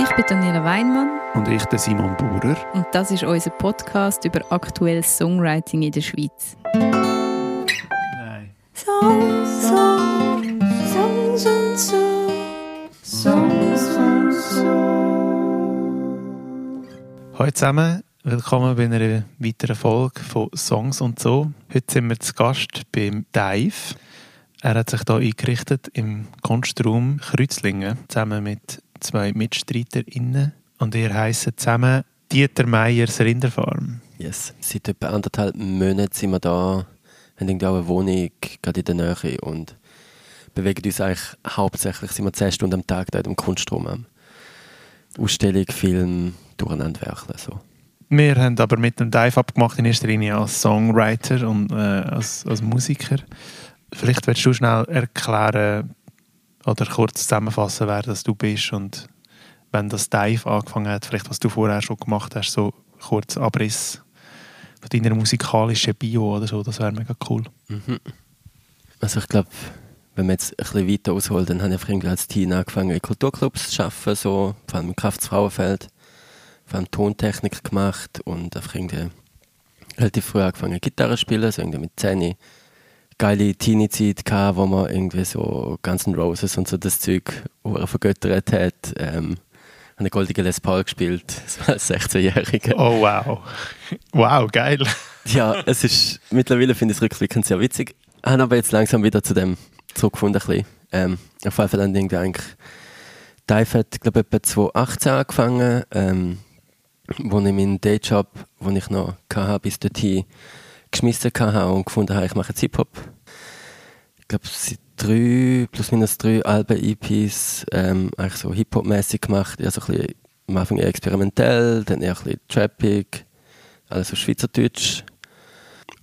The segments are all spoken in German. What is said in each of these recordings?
Ich bin Daniela Weinmann. Und ich, der Simon Bauer. Und das ist unser Podcast über aktuelles Songwriting in der Schweiz. Nein. Songs, Songs, Songs und so. Songs und so. Hallo zusammen, willkommen bei einer weiteren Folge von Songs und so. Heute sind wir zu Gast beim Dive. Er hat sich hier eingerichtet im Kunstraum Kreuzlingen zusammen mit zwei MitstreiterInnen und ihr heisst zusammen Dieter Meyers Rinderfarm. Yes. Seit etwa anderthalb Monaten sind wir da, haben irgendwie auch eine Wohnung gerade in der Nähe und bewegen uns eigentlich hauptsächlich, sind wir zehn Stunden am Tag da im Kunstraum Ausstellung, Film, durcheinander werkeln. So. Wir haben aber mit dem Dive abgemacht in erster Linie als Songwriter und äh, als, als Musiker. Vielleicht willst du schnell erklären oder kurz zusammenfassen, wer das du bist und wenn das Dive angefangen hat, vielleicht was du vorher schon gemacht hast, so kurz Abriss von deiner musikalischen Bio oder so, das wäre mega cool. Mhm. Also ich glaube, wenn man jetzt ein bisschen weiter ausholt, dann habe ich irgendwie als Teen angefangen in Kulturclubs zu arbeiten, so, vor allem im Kraftfrauenfeld, vor allem Tontechnik gemacht und einfach irgendwie relativ früh angefangen Gitarre zu spielen, so irgendwie mit 10 geile Teenie-Zeit gehabt, wo man irgendwie so Guns N' Roses und so das Zeug vergöttert hat. Ähm, eine goldige Les Paul gespielt, als 16-Jähriger. Oh wow. Wow, geil. Ja, es ist, mittlerweile finde ich es rückblickend sehr witzig. Ich habe aber jetzt langsam wieder zu dem zurückgefunden. Ein bisschen. Ähm, auf jeden Fall dann irgendwie eigentlich, Dive hat, glaube ich, etwa 2018 angefangen, ähm, wo ich meinen Dayjob, den ich noch hatte, bis dorthin geschmissen hatte und gefunden habe, ich mache jetzt Hip-Hop. Ich glaube, seit drei, plus minus drei Alben, EPs, ähm, eigentlich so Hip-Hop-mäßig gemacht. Ja, so ein bisschen, am Anfang eher experimentell, dann eher ein bisschen trappig, alles so Schweizerdeutsch.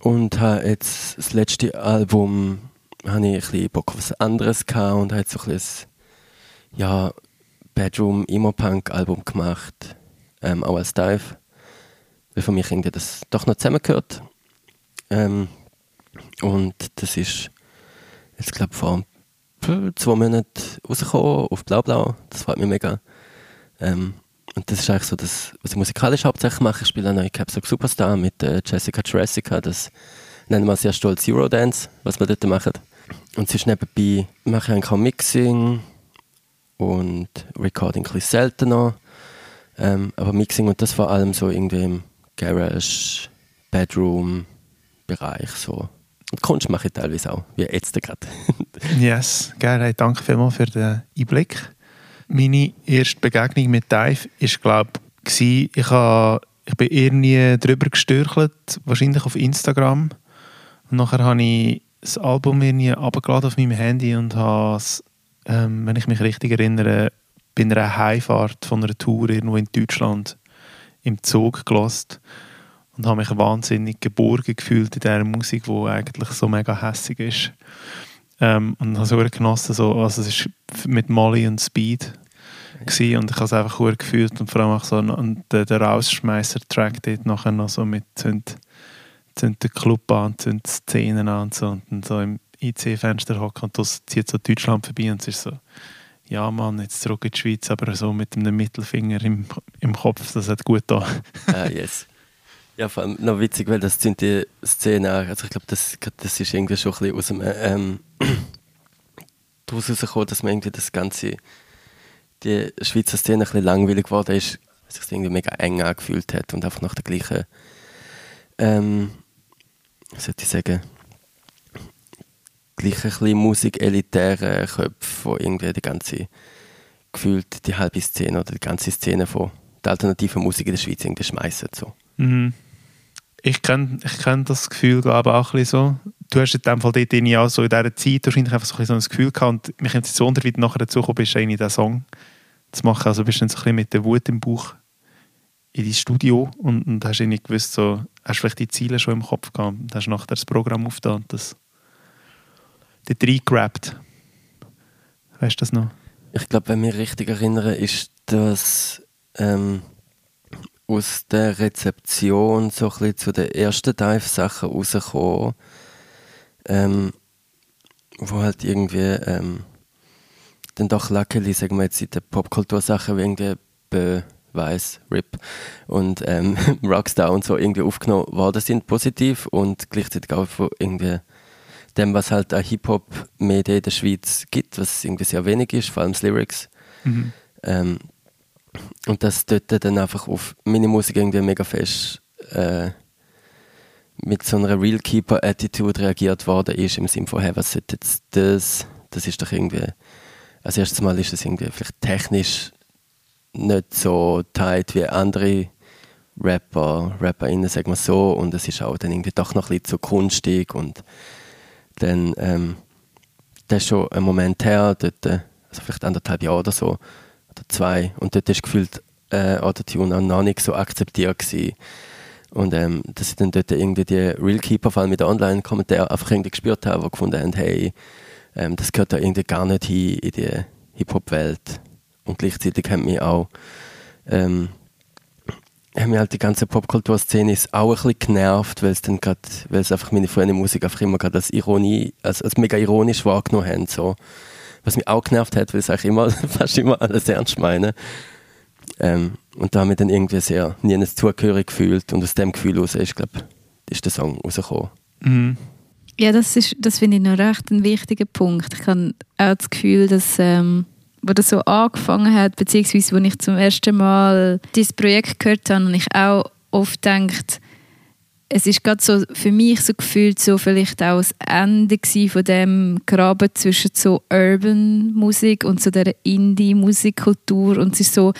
Und habe jetzt das letzte Album, habe ich ein bisschen Bock auf was anderes gehabt und habe jetzt so ein bisschen ja, Bedroom Emo Punk Album gemacht, ähm, auch als Dive. Weil für mich irgendwie das doch noch zusammengehört. Ähm, und das ist jetzt glaube ich vor zwei Monaten rausgekommen auf Blau-Blau. Das freut mich mega. Ähm, und das ist eigentlich so das, was ich musikalisch hauptsächlich mache. Ich spiele auch neue Caps Superstar mit äh, Jessica Jurassica. Das nennen wir sehr stolz Eurodance, was wir dort machen. Und sonst nebenbei mache ich auch Mixing und Recording ein bisschen seltener. Ähm, aber Mixing und das vor allem so irgendwie im Garage, Bedroom Bereich so. Kunst mache ich teilweise auch, wie jetzt gerade. yes. Hey, danke vielmals für den Einblick. Meine erste Begegnung mit Dive war, glaube ich, ich, habe, ich bin irgendwie drüber gestürchelt, wahrscheinlich auf Instagram. Und nachher habe ich das Album irgendwie abgeladen auf meinem Handy und habe es, ähm, wenn ich mich richtig erinnere, bei einer Heimfahrt von einer Tour irgendwo in Deutschland im Zug gelost und habe mich wahnsinnig geborgen gefühlt in dieser Musik, die eigentlich so mega hässig ist. Ähm, und habe es genossen, so, also es war mit Molly und Speed gewesen, und ich habe es einfach gut gefühlt und vor allem auch so und der, der Rausschmeißer-Track dort nachher noch so mit zünd, zünd den Club an, zünd Szenen an und so und dann so im IC-Fenster hocken und das zieht so Deutschland vorbei und es ist so ja Mann, jetzt zurück in die Schweiz, aber so mit einem Mittelfinger im, im Kopf, das hat gut da. Ah, yes. Ja, vor allem noch witzig, weil das sind die Szenen, also ich glaube, das, das ist irgendwie schon ein bisschen aus dem, ähm, daraus herausgekommen, dass man irgendwie das Ganze, die Schweizer Szene ein bisschen langweilig geworden ist, weil sich irgendwie mega eng angefühlt hat und einfach nach der gleichen, ähm, was sollte ich sagen, gleichen ein Musik-elitären Köpfe, wo irgendwie die ganze, gefühlt die halbe Szene oder die ganze Szene von der alternativen Musik in der Schweiz irgendwie schmeißen. So. Mhm ich kenne ich kenn das Gefühl glaube auch ein bisschen so. Du hast in dem Fall dort in dieser Zeit wahrscheinlich einfach so ein, so ein Gefühl gehabt und mich nimmt es so unter, wie du nachher dazu bist, einen diesen Song zu machen. Also bist du dann so ein bisschen mit der Wut im Bauch in dein Studio und, und hast irgendwie gewusst, so, hast vielleicht die Ziele schon im Kopf gehabt und hast nachher das Programm aufgetan und das dort reingerappt. Weißt du das noch? Ich glaube, wenn ich mich richtig erinnere, ist das ähm, aus der Rezeption so ein bisschen zu den ersten Dive-Sachen rausgekommen, ähm, wo halt irgendwie ähm, dann doch luckily, sagen wir jetzt, in den Popkultursachen irgendwie Bö, Weiss, RIP und ähm, Rockstar und so irgendwie aufgenommen worden sind, positiv und gleichzeitig auch von irgendwie dem, was halt an Hip-Hop-Medien in der Schweiz gibt, was irgendwie sehr wenig ist, vor allem Lyrics. Mhm. Ähm, und dass dort dann einfach auf meine Musik irgendwie mega fest äh, mit so einer Real Keeper-Attitude reagiert worden ist, im Sinne von, hey, was sollte jetzt das? Das ist doch irgendwie, als erstes Mal ist das irgendwie vielleicht technisch nicht so tight wie andere Rapper, RapperInnen, sagen wir so, und es ist auch dann irgendwie doch noch ein bisschen zu kunstig und dann, ähm, das ist schon ein Moment her, dort, äh, also vielleicht anderthalb Jahre oder so, oder zwei, und dort ist gefühlt äh, Autotune auch noch nicht so akzeptiert gewesen. Und ähm, dass ich dann dort irgendwie die Real Keeper, vor allem mit Online-Kommentaren, einfach irgendwie gespürt habe, die gefunden haben, hey, ähm, das gehört da irgendwie gar nicht hin in die Hip-Hop-Welt. Und gleichzeitig haben mich auch ähm, haben mich halt die ganze Popkulturszene auch ein bisschen genervt, weil es dann grad, weil es einfach meine frühe Musik einfach immer gerade als Ironie, als, als mega ironisch wahrgenommen haben. So. Was mich auch genervt hat, weil es eigentlich immer, fast immer alles ernst meine. Ähm, und da habe ich dann irgendwie sehr nie zugehörig gefühlt und aus dem Gefühl heraus ist, glaube ist der Song rausgekommen. Mhm. Ja, das, ist, das finde ich noch recht ein wichtiger Punkt. Ich habe auch das Gefühl, dass ähm, wo das so angefangen hat, beziehungsweise als ich zum ersten Mal dieses Projekt gehört habe, und ich auch oft gedacht, es ist gerade so für mich so gefühlt so vielleicht auch das Ende von dem Graben zwischen so Urban Musik und so der Indie Musikkultur. Und es ist so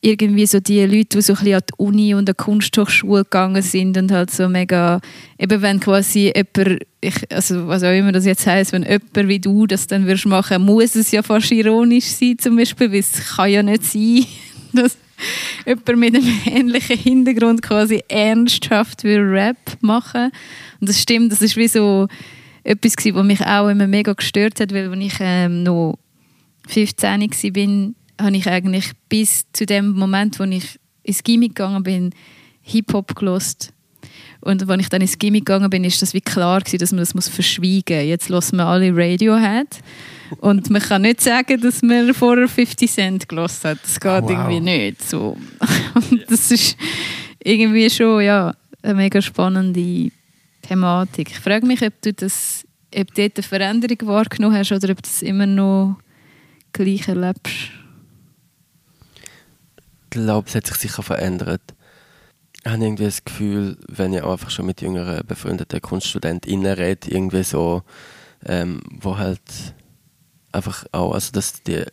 irgendwie so die Leute, die so ein bisschen an die Uni und an die Kunsthochschule gegangen sind und halt so mega, eben wenn quasi jemand, ich, also was auch immer das jetzt heisst, wenn jemand wie du das dann würdest machen, muss es ja fast ironisch sein zum Beispiel, weil es kann ja nicht sein, dass jemand mit einem ähnlichen Hintergrund quasi ernsthaft will Rap machen und das stimmt, das ist wie so etwas was mich auch immer mega gestört hat, weil als ich ähm, noch 15 war, habe ich eigentlich bis zu dem Moment, wo ich ins Gimmick gegangen bin, Hip-Hop gelost. Und als ich dann ins Gimmick gegangen bin, ist das wie klar gewesen, dass man das muss verschweigen muss. Jetzt hören wir alle Radiohead. Und man kann nicht sagen, dass man vorher 50 Cent gelost hat. Das geht Oh, wow. irgendwie nicht. So. Und das ist irgendwie schon ja, eine mega spannende Thematik. Ich frage mich, ob du das, ob du dort eine Veränderung wahrgenommen hast oder ob du das immer noch gleich erlebst. Ich glaube, es hat sich sicher verändert. Habe irgendwie das Gefühl, wenn ich auch einfach schon mit jüngeren befreundeten KunststudentInnen rede, irgendwie so, ähm, wo halt einfach auch, also dass die,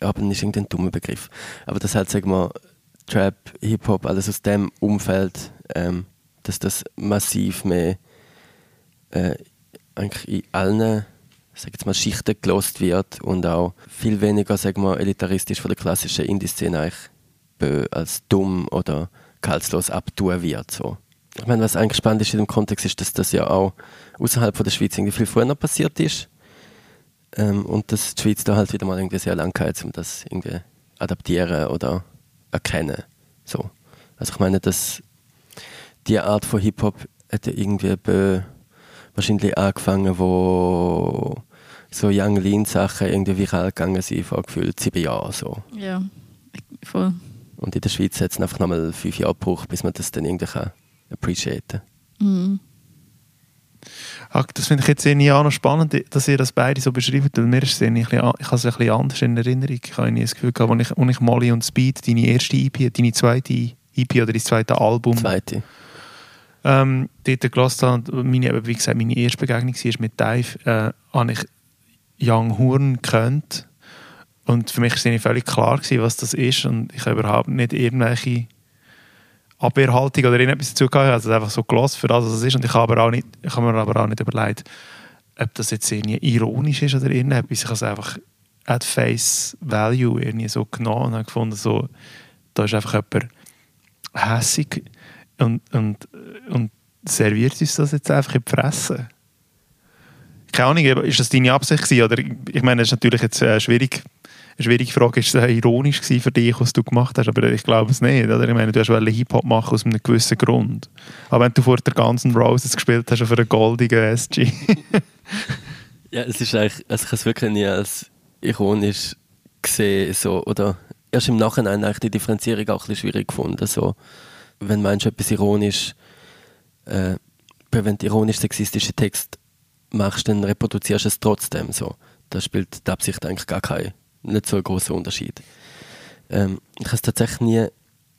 aber ist irgendwie ein dummer Begriff, aber das halt, sagen wir, Trap, Hip-Hop, alles aus dem Umfeld, ähm, dass das massiv mehr äh, eigentlich in allen sag jetzt mal, Schichten gelost wird und auch viel weniger, sag mal, elitaristisch von der klassischen Indie-Szene als dumm oder kaltlos abtun wird. So. Ich meine, was eigentlich spannend ist in dem Kontext, ist, dass das ja auch außerhalb von der Schweiz irgendwie viel früher passiert ist. Ähm, und dass die Schweiz da halt wieder mal irgendwie sehr lang hat, um das irgendwie adaptieren oder erkennen. So. Also ich meine, dass die Art von Hip-Hop hat ja irgendwie wahrscheinlich angefangen, wo so Young Lean Sachen irgendwie viral gegangen sind vor gefühlt sieben Jahren so. Ja, voll. Und in der Schweiz hat es einfach nochmal fünf Jahre gebraucht, bis man das dann irgendwie kann appreciaten Mhm. Ah, das finde ich jetzt irgendwie auch noch spannend, dass ihr das beide so beschreibt, weil mir ist es ein bisschen, ich habe es ein bisschen anders in Erinnerung. Ich habe das Gefühl gehabt, als ich, als ich Molly und Speed, deine erste EP, deine zweite EP oder dein zweite Album, Zweite. ähm, dort gelassen habe, meine, wie gesagt, meine erste Begegnung war mit Dave, äh, habe ich Young Horn gekannt. Und für mich war es völlig klar, gewesen, was das ist. Und ich habe überhaupt nicht irgendwelche Abwehrhaltung oder irgendetwas dazu gehabt. Also einfach so gelassen für das, was es ist. Und ich habe, aber auch nicht, ich habe mir aber auch nicht überlegt, ob das jetzt irgendwie ironisch ist oder irgendetwas. Ich habe es einfach at face value irgendwie so genommen und habe gefunden, so, da ist einfach jemand hässig und, und, und serviert uns das jetzt einfach in die Fresse. Keine Ahnung, ist das deine Absicht gewesen? Oder, ich meine, das ist natürlich jetzt äh, schwierig, eine schwierige Frage. Ist es ironisch für dich, was du gemacht hast? Aber ich glaube es nicht. Oder? Ich meine, du hast Hip-Hop machen aus einem gewissen Grund. Aber wenn du vor der ganzen Roses gespielt hast auf einer goldigen SG. Ja, es ist eigentlich, also ich habe es wirklich nie als ironisch gesehen, so, oder erst im Nachhinein eigentlich die Differenzierung auch ein schwierig gefunden. So, wenn meinst etwas ironisch, äh, wenn du ironisch-sexistische Text machst, dann reproduzierst du es trotzdem so. Da spielt die Absicht eigentlich gar keinen, nicht so einen großen Unterschied. Ähm, ich habe es tatsächlich nie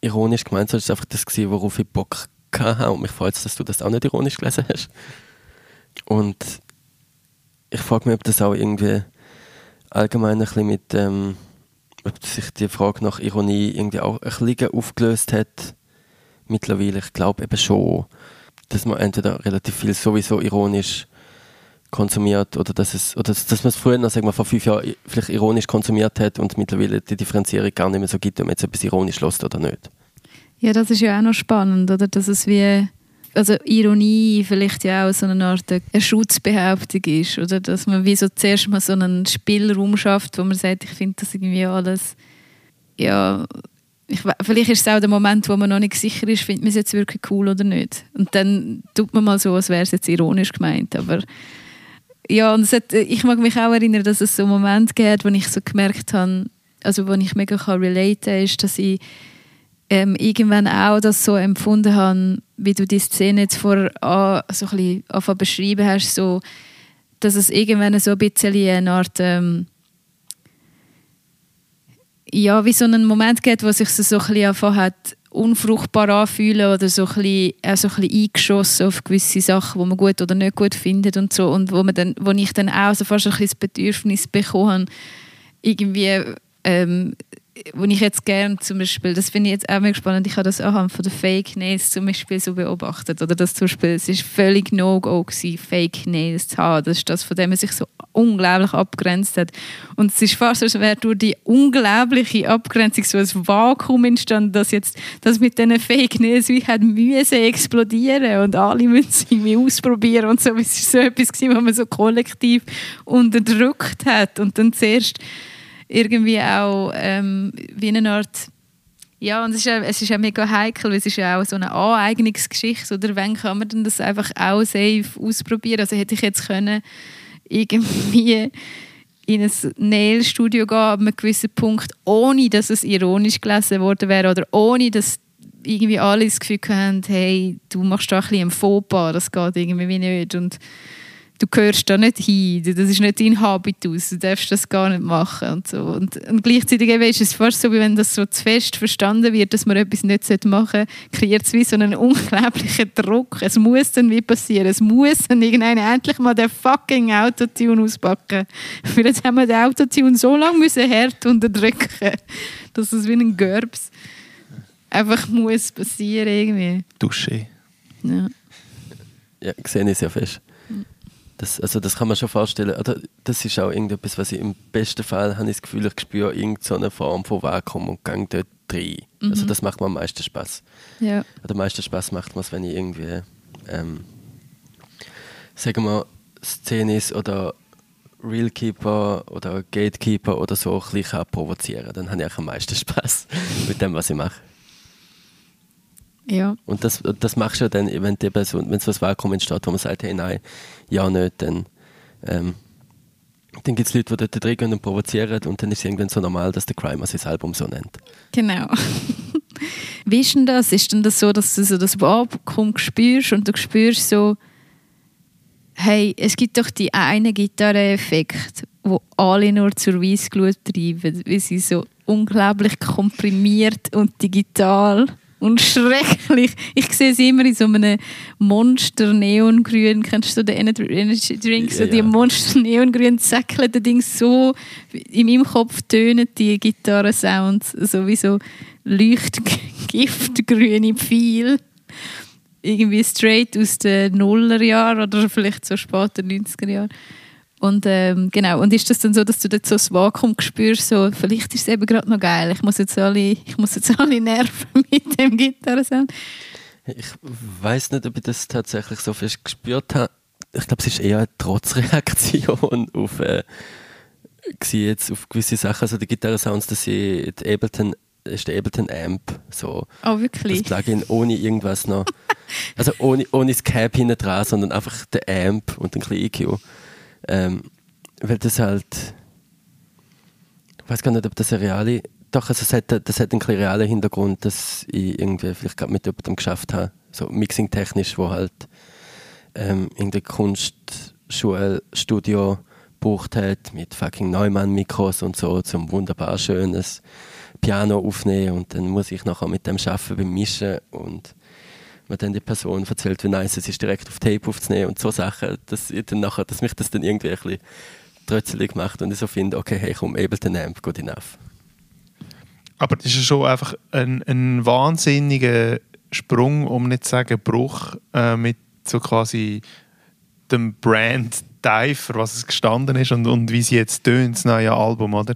ironisch gemeint, sondern es war einfach das, gewesen, worauf ich Bock hatte. Und mich freut es, dass du das auch nicht ironisch gelesen hast. Und ich frage mich, ob das auch irgendwie allgemein ein bisschen mit, ähm, ob sich die Frage nach Ironie irgendwie auch ein bisschen aufgelöst hat mittlerweile. Ich glaube eben schon, dass man entweder relativ viel sowieso ironisch konsumiert oder dass es oder dass man es früher noch sagen wir, vor fünf Jahren vielleicht ironisch konsumiert hat und mittlerweile die Differenzierung gar nicht mehr so gibt, ob man jetzt etwas ironisch lässt oder nicht. Ja, das ist ja auch noch spannend, oder? Dass es wie also Ironie vielleicht ja auch so eine Art eine Schutzbehauptung ist, oder? Dass man wie so zuerst mal so einen Spielraum schafft, wo man sagt, ich finde das irgendwie alles ja ich, vielleicht ist es auch der Moment, wo man noch nicht sicher ist, findet man es jetzt wirklich cool oder nicht. Und dann tut man mal so, als wäre es jetzt ironisch gemeint, aber ja, und hat, ich mag mich auch erinnern, dass es so einen Moment gab, wo ich so gemerkt habe, also wo ich mega kann relaten ist, dass ich ähm, irgendwann auch das so empfunden habe, wie du die Szene jetzt vorher an, so ein bisschen beschrieben hast, so, dass es irgendwann so ein bisschen eine Art ähm, ja, wie so einen Moment gibt, wo sich so ein bisschen hat, unfruchtbar anfühlen oder so ein bisschen, auch ein bisschen eingeschossen auf gewisse Sachen, die man gut oder nicht gut findet und so. Und wo, man dann, wo ich dann auch so fast ein bisschen das Bedürfnis bekommen irgendwie ähm, wo ich jetzt gerne zum Beispiel, das finde ich jetzt auch mega spannend, ich habe das anhand von den Fake Nails zum Beispiel so beobachtet, oder? Das zum Beispiel, es ist völlig No-Go Fake Nails zu haben, das ist das, von dem man sich so unglaublich abgrenzt hat. Und es ist fast, als wäre durch die unglaubliche Abgrenzung so ein Vakuum entstanden, dass jetzt das mit diesen Fake Nails wie hat müssen explodieren und alle müssen es irgendwie ausprobieren und so, es ist so etwas gewesen, was man so kollektiv unterdrückt hat. Und dann zuerst irgendwie auch ähm, wie eine Art ja, und es ist, ja, es ist ja mega heikel, weil es ist ja auch so eine Aneignungsgeschichte, oder wann kann man denn das einfach auch safe ausprobieren? Also hätte ich jetzt können irgendwie in ein Nail-Studio gehen ab einem gewissen Punkt, ohne dass es ironisch gelesen worden wäre oder ohne dass irgendwie alle das Gefühl haben, hey, du machst da ein bisschen ein Fauxpas, das geht irgendwie nicht und du gehörst da nicht hin, das ist nicht dein Habitus, du darfst das gar nicht machen und so. Und, und gleichzeitig ist es fast so, wie wenn das so zu fest verstanden wird, dass man etwas nicht machen sollte, kreiert es wie so einen unglaublichen Druck. Es muss dann wie passieren, es muss dann irgendeiner endlich mal den fucking Autotune auspacken. Jetzt haben wir den Autotune so lange müssen hart unterdrücken, dass es wie ein Gerbs einfach muss passieren irgendwie. Dusche. Ja. Ja, gesehen ist ja fest. Das, also das kann man schon vorstellen. Oder das ist auch irgendetwas, was ich im besten Fall habe ich das Gefühl, ich spüre irgendeine Form von Vakuum und gehe dort rein. Mhm. Also das macht mir am meisten Spaß. Ja. Oder am meisten Spaß macht mir es, wenn ich irgendwie, ähm, sagen wir, Szenis oder Realkeeper oder Gatekeeper oder so ein bisschen provozieren Dann habe ich auch am meisten Spaß mit dem, was ich mache. Ja. Und das, das machst du dann, wenn es was Vakuum entsteht, wo man sagt, hey, nein, ja, nicht, dann, ähm, dann gibt es Leute, die dort drin und provozieren und dann ist es irgendwann so normal, dass der Crime sein Album so nennt. Genau. Wie ist denn das? Ist denn das so, dass du so das Vakuum spürst und du spürst so, hey, es gibt doch die eine Gitarre-Effekt, wo alle nur zur Weissglut treiben, weil sie so unglaublich komprimiert und digital und schrecklich. Ich sehe sie immer in so einem Monster Neongrün. Kennst du den Energy Drink? So ja, die Monster Neongrün Säckle, das Ding so in meinem Kopf tönen die Gitarrensounds sowieso leuchtgiftgrüne Pfeil. Irgendwie straight aus den Nullerjahren oder vielleicht so später 90er Jahren. Und ähm, genau, und ist das dann so, dass du dort so das Vakuum spürst, so, vielleicht ist es eben gerade noch geil, ich muss jetzt alle, ich muss jetzt alle nerven mit dem Gitarrensound? Ich weiß nicht, ob ich das tatsächlich so fest gespürt habe. Ich glaube, es ist eher eine Trotzreaktion auf, äh, jetzt auf gewisse Sachen. Also die Gitarrensounds, das sind die Ableton, ist der Ableton Amp. So. Oh, wirklich? Das Plugin ohne irgendwas noch. also ohne, ohne das Cap hinten dran, sondern einfach der Amp und ein bisschen EQ. Ähm, weil das halt, ich weiß gar nicht, ob das eine reale doch, also es hat, das hat einen realen Hintergrund, dass ich irgendwie vielleicht gerade mit jemandem geschafft habe, so mixing-technisch, wo halt ähm, in der Kunstschulstudio gebraucht hat, mit fucking Neumann-Mikros und so, zum wunderbar schönes Piano aufnehmen und dann muss ich nachher mit dem arbeiten beim Mischen und mir dann die Person erzählt, wie nice es ist, direkt auf Tape aufzunehmen und so Sachen, dass, ich dann nachher, dass mich das dann irgendwie ein bisschen trötzelig macht und ich so finde, okay, hey, komm, Ableton Amp, good enough. Aber das ist schon einfach ein, ein wahnsinniger Sprung, um nicht zu sagen Bruch, äh, mit so quasi dem Brand Dive, für was es gestanden ist und, und wie sie jetzt tönt, das neue Album, oder?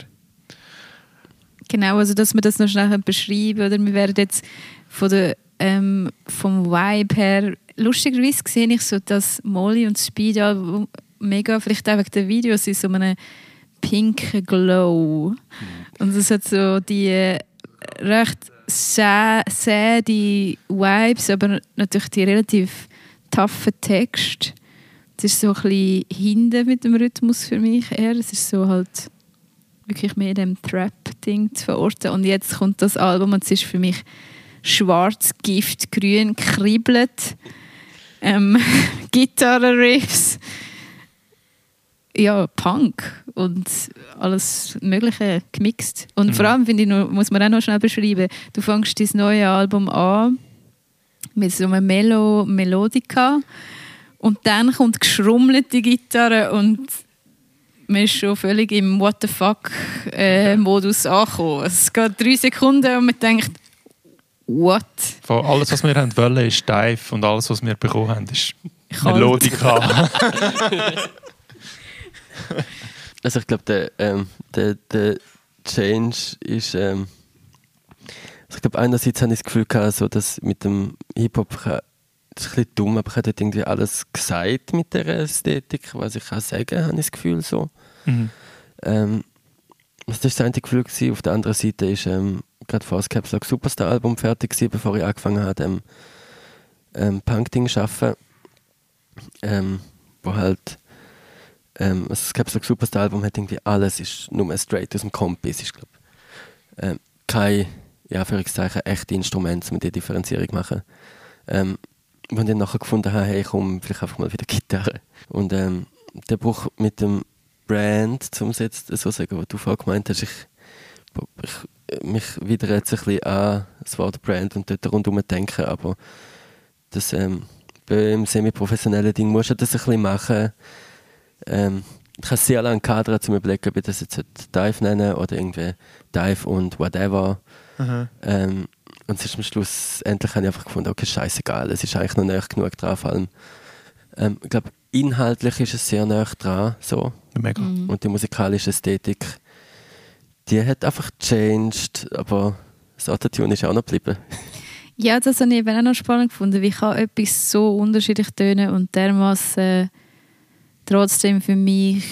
Genau, also dass wir das noch schnell beschreiben oder wir werden jetzt von der, ähm, vom Vibe her, lustigerweise sehe ich so, dass Molly und Speed mega, vielleicht auch wegen der Videos, in so einem pinken Glow. Mhm. Und es hat so die äh, recht sad Vibes, aber natürlich die relativ toughen Texte. Es ist so ein bisschen hinten mit dem Rhythmus für mich eher. Es ist so halt wirklich mehr dem Trap-Ding zu verorten. Und jetzt kommt das Album und es ist für mich schwarz, Gift, grün, kribbelt. Ähm, Gitarre-Riffs ja, Punk und alles Mögliche gemixt. Und mhm. vor allem finde ich, muss man auch noch schnell beschreiben, du fängst dein neue Album an mit so einer Melo Melodika und dann kommt geschrummelte Gitarre und man ist schon völlig im What the fuck äh, Modus angekommen. Es geht drei Sekunden und man denkt, what? Von alles, was wir haben wollen, ist steif und alles, was wir bekommen haben, ist Melodika. also ich glaube, der, ähm, der, der Change ist. Ähm, also ich glaube, einerseits habe ich das Gefühl gehabt, so, dass mit dem Hip-Hop, das ist ein bisschen dumm, aber ich habe dort irgendwie alles gesagt mit der Ästhetik, was ich kann sagen, habe ich das Gefühl so. Mhm. Ähm, das war das eine Gefühl. Gewesen. Auf der anderen Seite ist ähm, gerade vor das Caps Lock Superstar Album fertig gewesen, bevor ich angefangen habe, ähm, ähm, Punk-Ding zu arbeiten. Ähm, wo halt ähm, also das Caps Lock Superstar Album hat irgendwie alles, ist nur straight aus dem Kompis. Ich glaube, ähm, kein, ja, Anführungszeichen, echte Instrument, um die Differenzierung machen. Ähm, und dann nachher gefunden habe, hey, komm, vielleicht einfach mal wieder Gitarre. Und ähm, der Bruch mit dem Brand, zum jetzt so sagen, was du vorhin gemeint hast, ich, ich mich wieder jetzt ein bisschen an das Wort Brand und dort rundherum denken, aber das, ähm, beim semi-professionellen Ding musst du das ein bisschen machen, ähm, ich habe sehr lange Kader zu überlegen, ob ich das jetzt Dive nennen oder irgendwie Dive und whatever. Ähm, und es ist am Schluss, endlich habe ich einfach gefunden, okay, scheißegal, es ist eigentlich noch nicht genug dran. Vor allem, ähm, ich glaube, inhaltlich ist es sehr nah dran. So. Mega. Mhm. Und die musikalische Ästhetik, die hat einfach changed, aber das Autotune ist auch noch geblieben. Ja, das habe ich eben auch noch spannend gefunden. Wie kann etwas so unterschiedlich tönen und dermaßen äh, trotzdem für mich,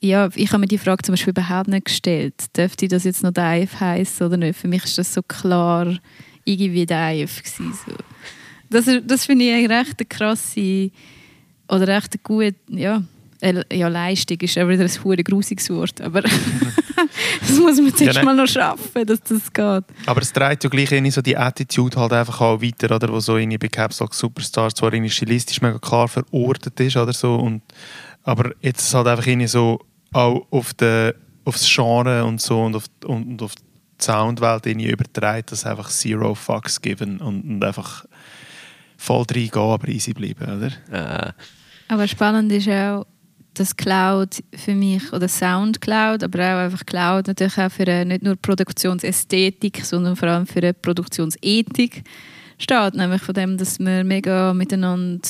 äh, ja, ich habe mir die Frage zum Beispiel überhaupt nicht gestellt. Dürfte das jetzt noch Dive heißen oder nicht? Für mich ist das so klar irgendwie Dive gewesen, so. Das, das finde ich eigentlich recht eine krasse oder recht eine gute, ja, ja, Leistung ist aber wieder ein hure grusiges Wort, aber das muss man zuerst ja, mal noch schaffen, dass das geht. Aber es trägt ja gleich in so die Attitude halt einfach auch weiter, oder, wo so in bei Caps Lock Superstars zwar in stilistisch mega klar verortet ist oder so, und, aber jetzt ist es halt einfach in so auch auf de, aufs Genre und so und auf, und, und auf die Soundwelt übertreibt, dass einfach zero fucks geben und, und einfach voll reingehen, aber easy bleiben, oder? Äh. Aber spannend ist auch, dass Cloud für mich, oder Soundcloud, aber auch einfach Cloud natürlich auch für eine, nicht nur Produktionsästhetik, sondern vor allem für eine Produktionsethik steht. Nämlich von dem, dass man mega miteinander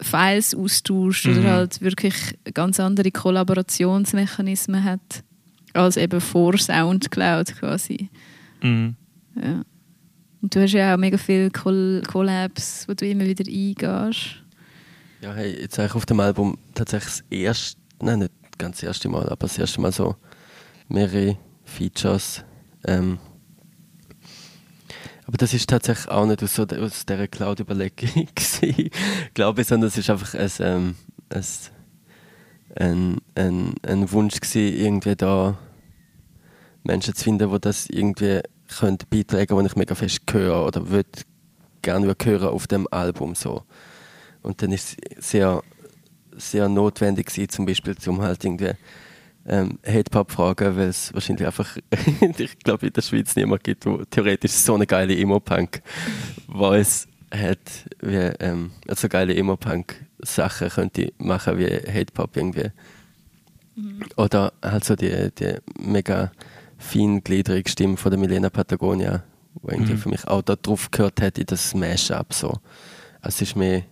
Files austauscht mhm. oder halt wirklich ganz andere Kollaborationsmechanismen hat als eben vor Soundcloud quasi. Mhm. Ja. Und du hast ja auch mega viele Collabs, wo du immer wieder eingehst. Ja, hey, jetzt eigentlich auf dem Album tatsächlich das erste, nein, nicht ganz das erste Mal, aber das erste Mal so mehrere Features. Ähm, aber das ist tatsächlich auch nicht aus, so, aus dieser Cloud-Überlegung glaube ich, sondern es ist einfach ein, ähm, ein, ein, ein Wunsch gewesen, irgendwie da Menschen zu finden, die das irgendwie können beitragen können, die ich mega fest höre oder würde gerne hören auf dem Album. So. Und dann ist es sehr, sehr notwendig gewesen, zum Beispiel, um halt irgendwie ähm, Hate-Pop fragen, weil es wahrscheinlich einfach, ich glaube, in der Schweiz niemand gibt, wo theoretisch so eine geile Emo-Punk weiß hat, wie ähm, so geile Emo-Punk-Sachen könnte machen wie Hate-Pop irgendwie. Mhm. Oder halt so die, die mega feingliedrige Stimme von der Milena Patagonia, wo irgendwie mhm. für mich auch da drauf gehört hat in das Smash-Up. So. Also es ist mehr,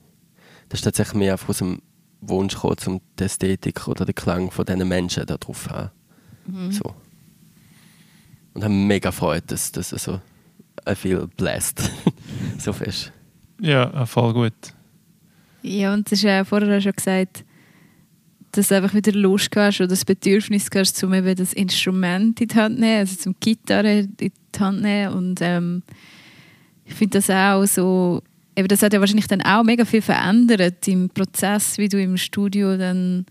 das ist tatsächlich mehr aus dem Wunsch gekommen, um die Ästhetik oder den Klang von diesen Menschen da drauf zu haben. Mhm. So. Und habe mega gefreut, dass das also I feel blessed. so fest. Ja, voll gut. Ja, und das ist ja vorher schon gesagt, dass du einfach wieder Lust hast oder das Bedürfnis hast, um eben das Instrument in die Hand zu nehmen, also zum Gitarre in die Hand zu nehmen. Und ähm, ich finde das auch so, eben das hat ja wahrscheinlich dann auch mega viel verändert im Prozess, wie du im Studio dann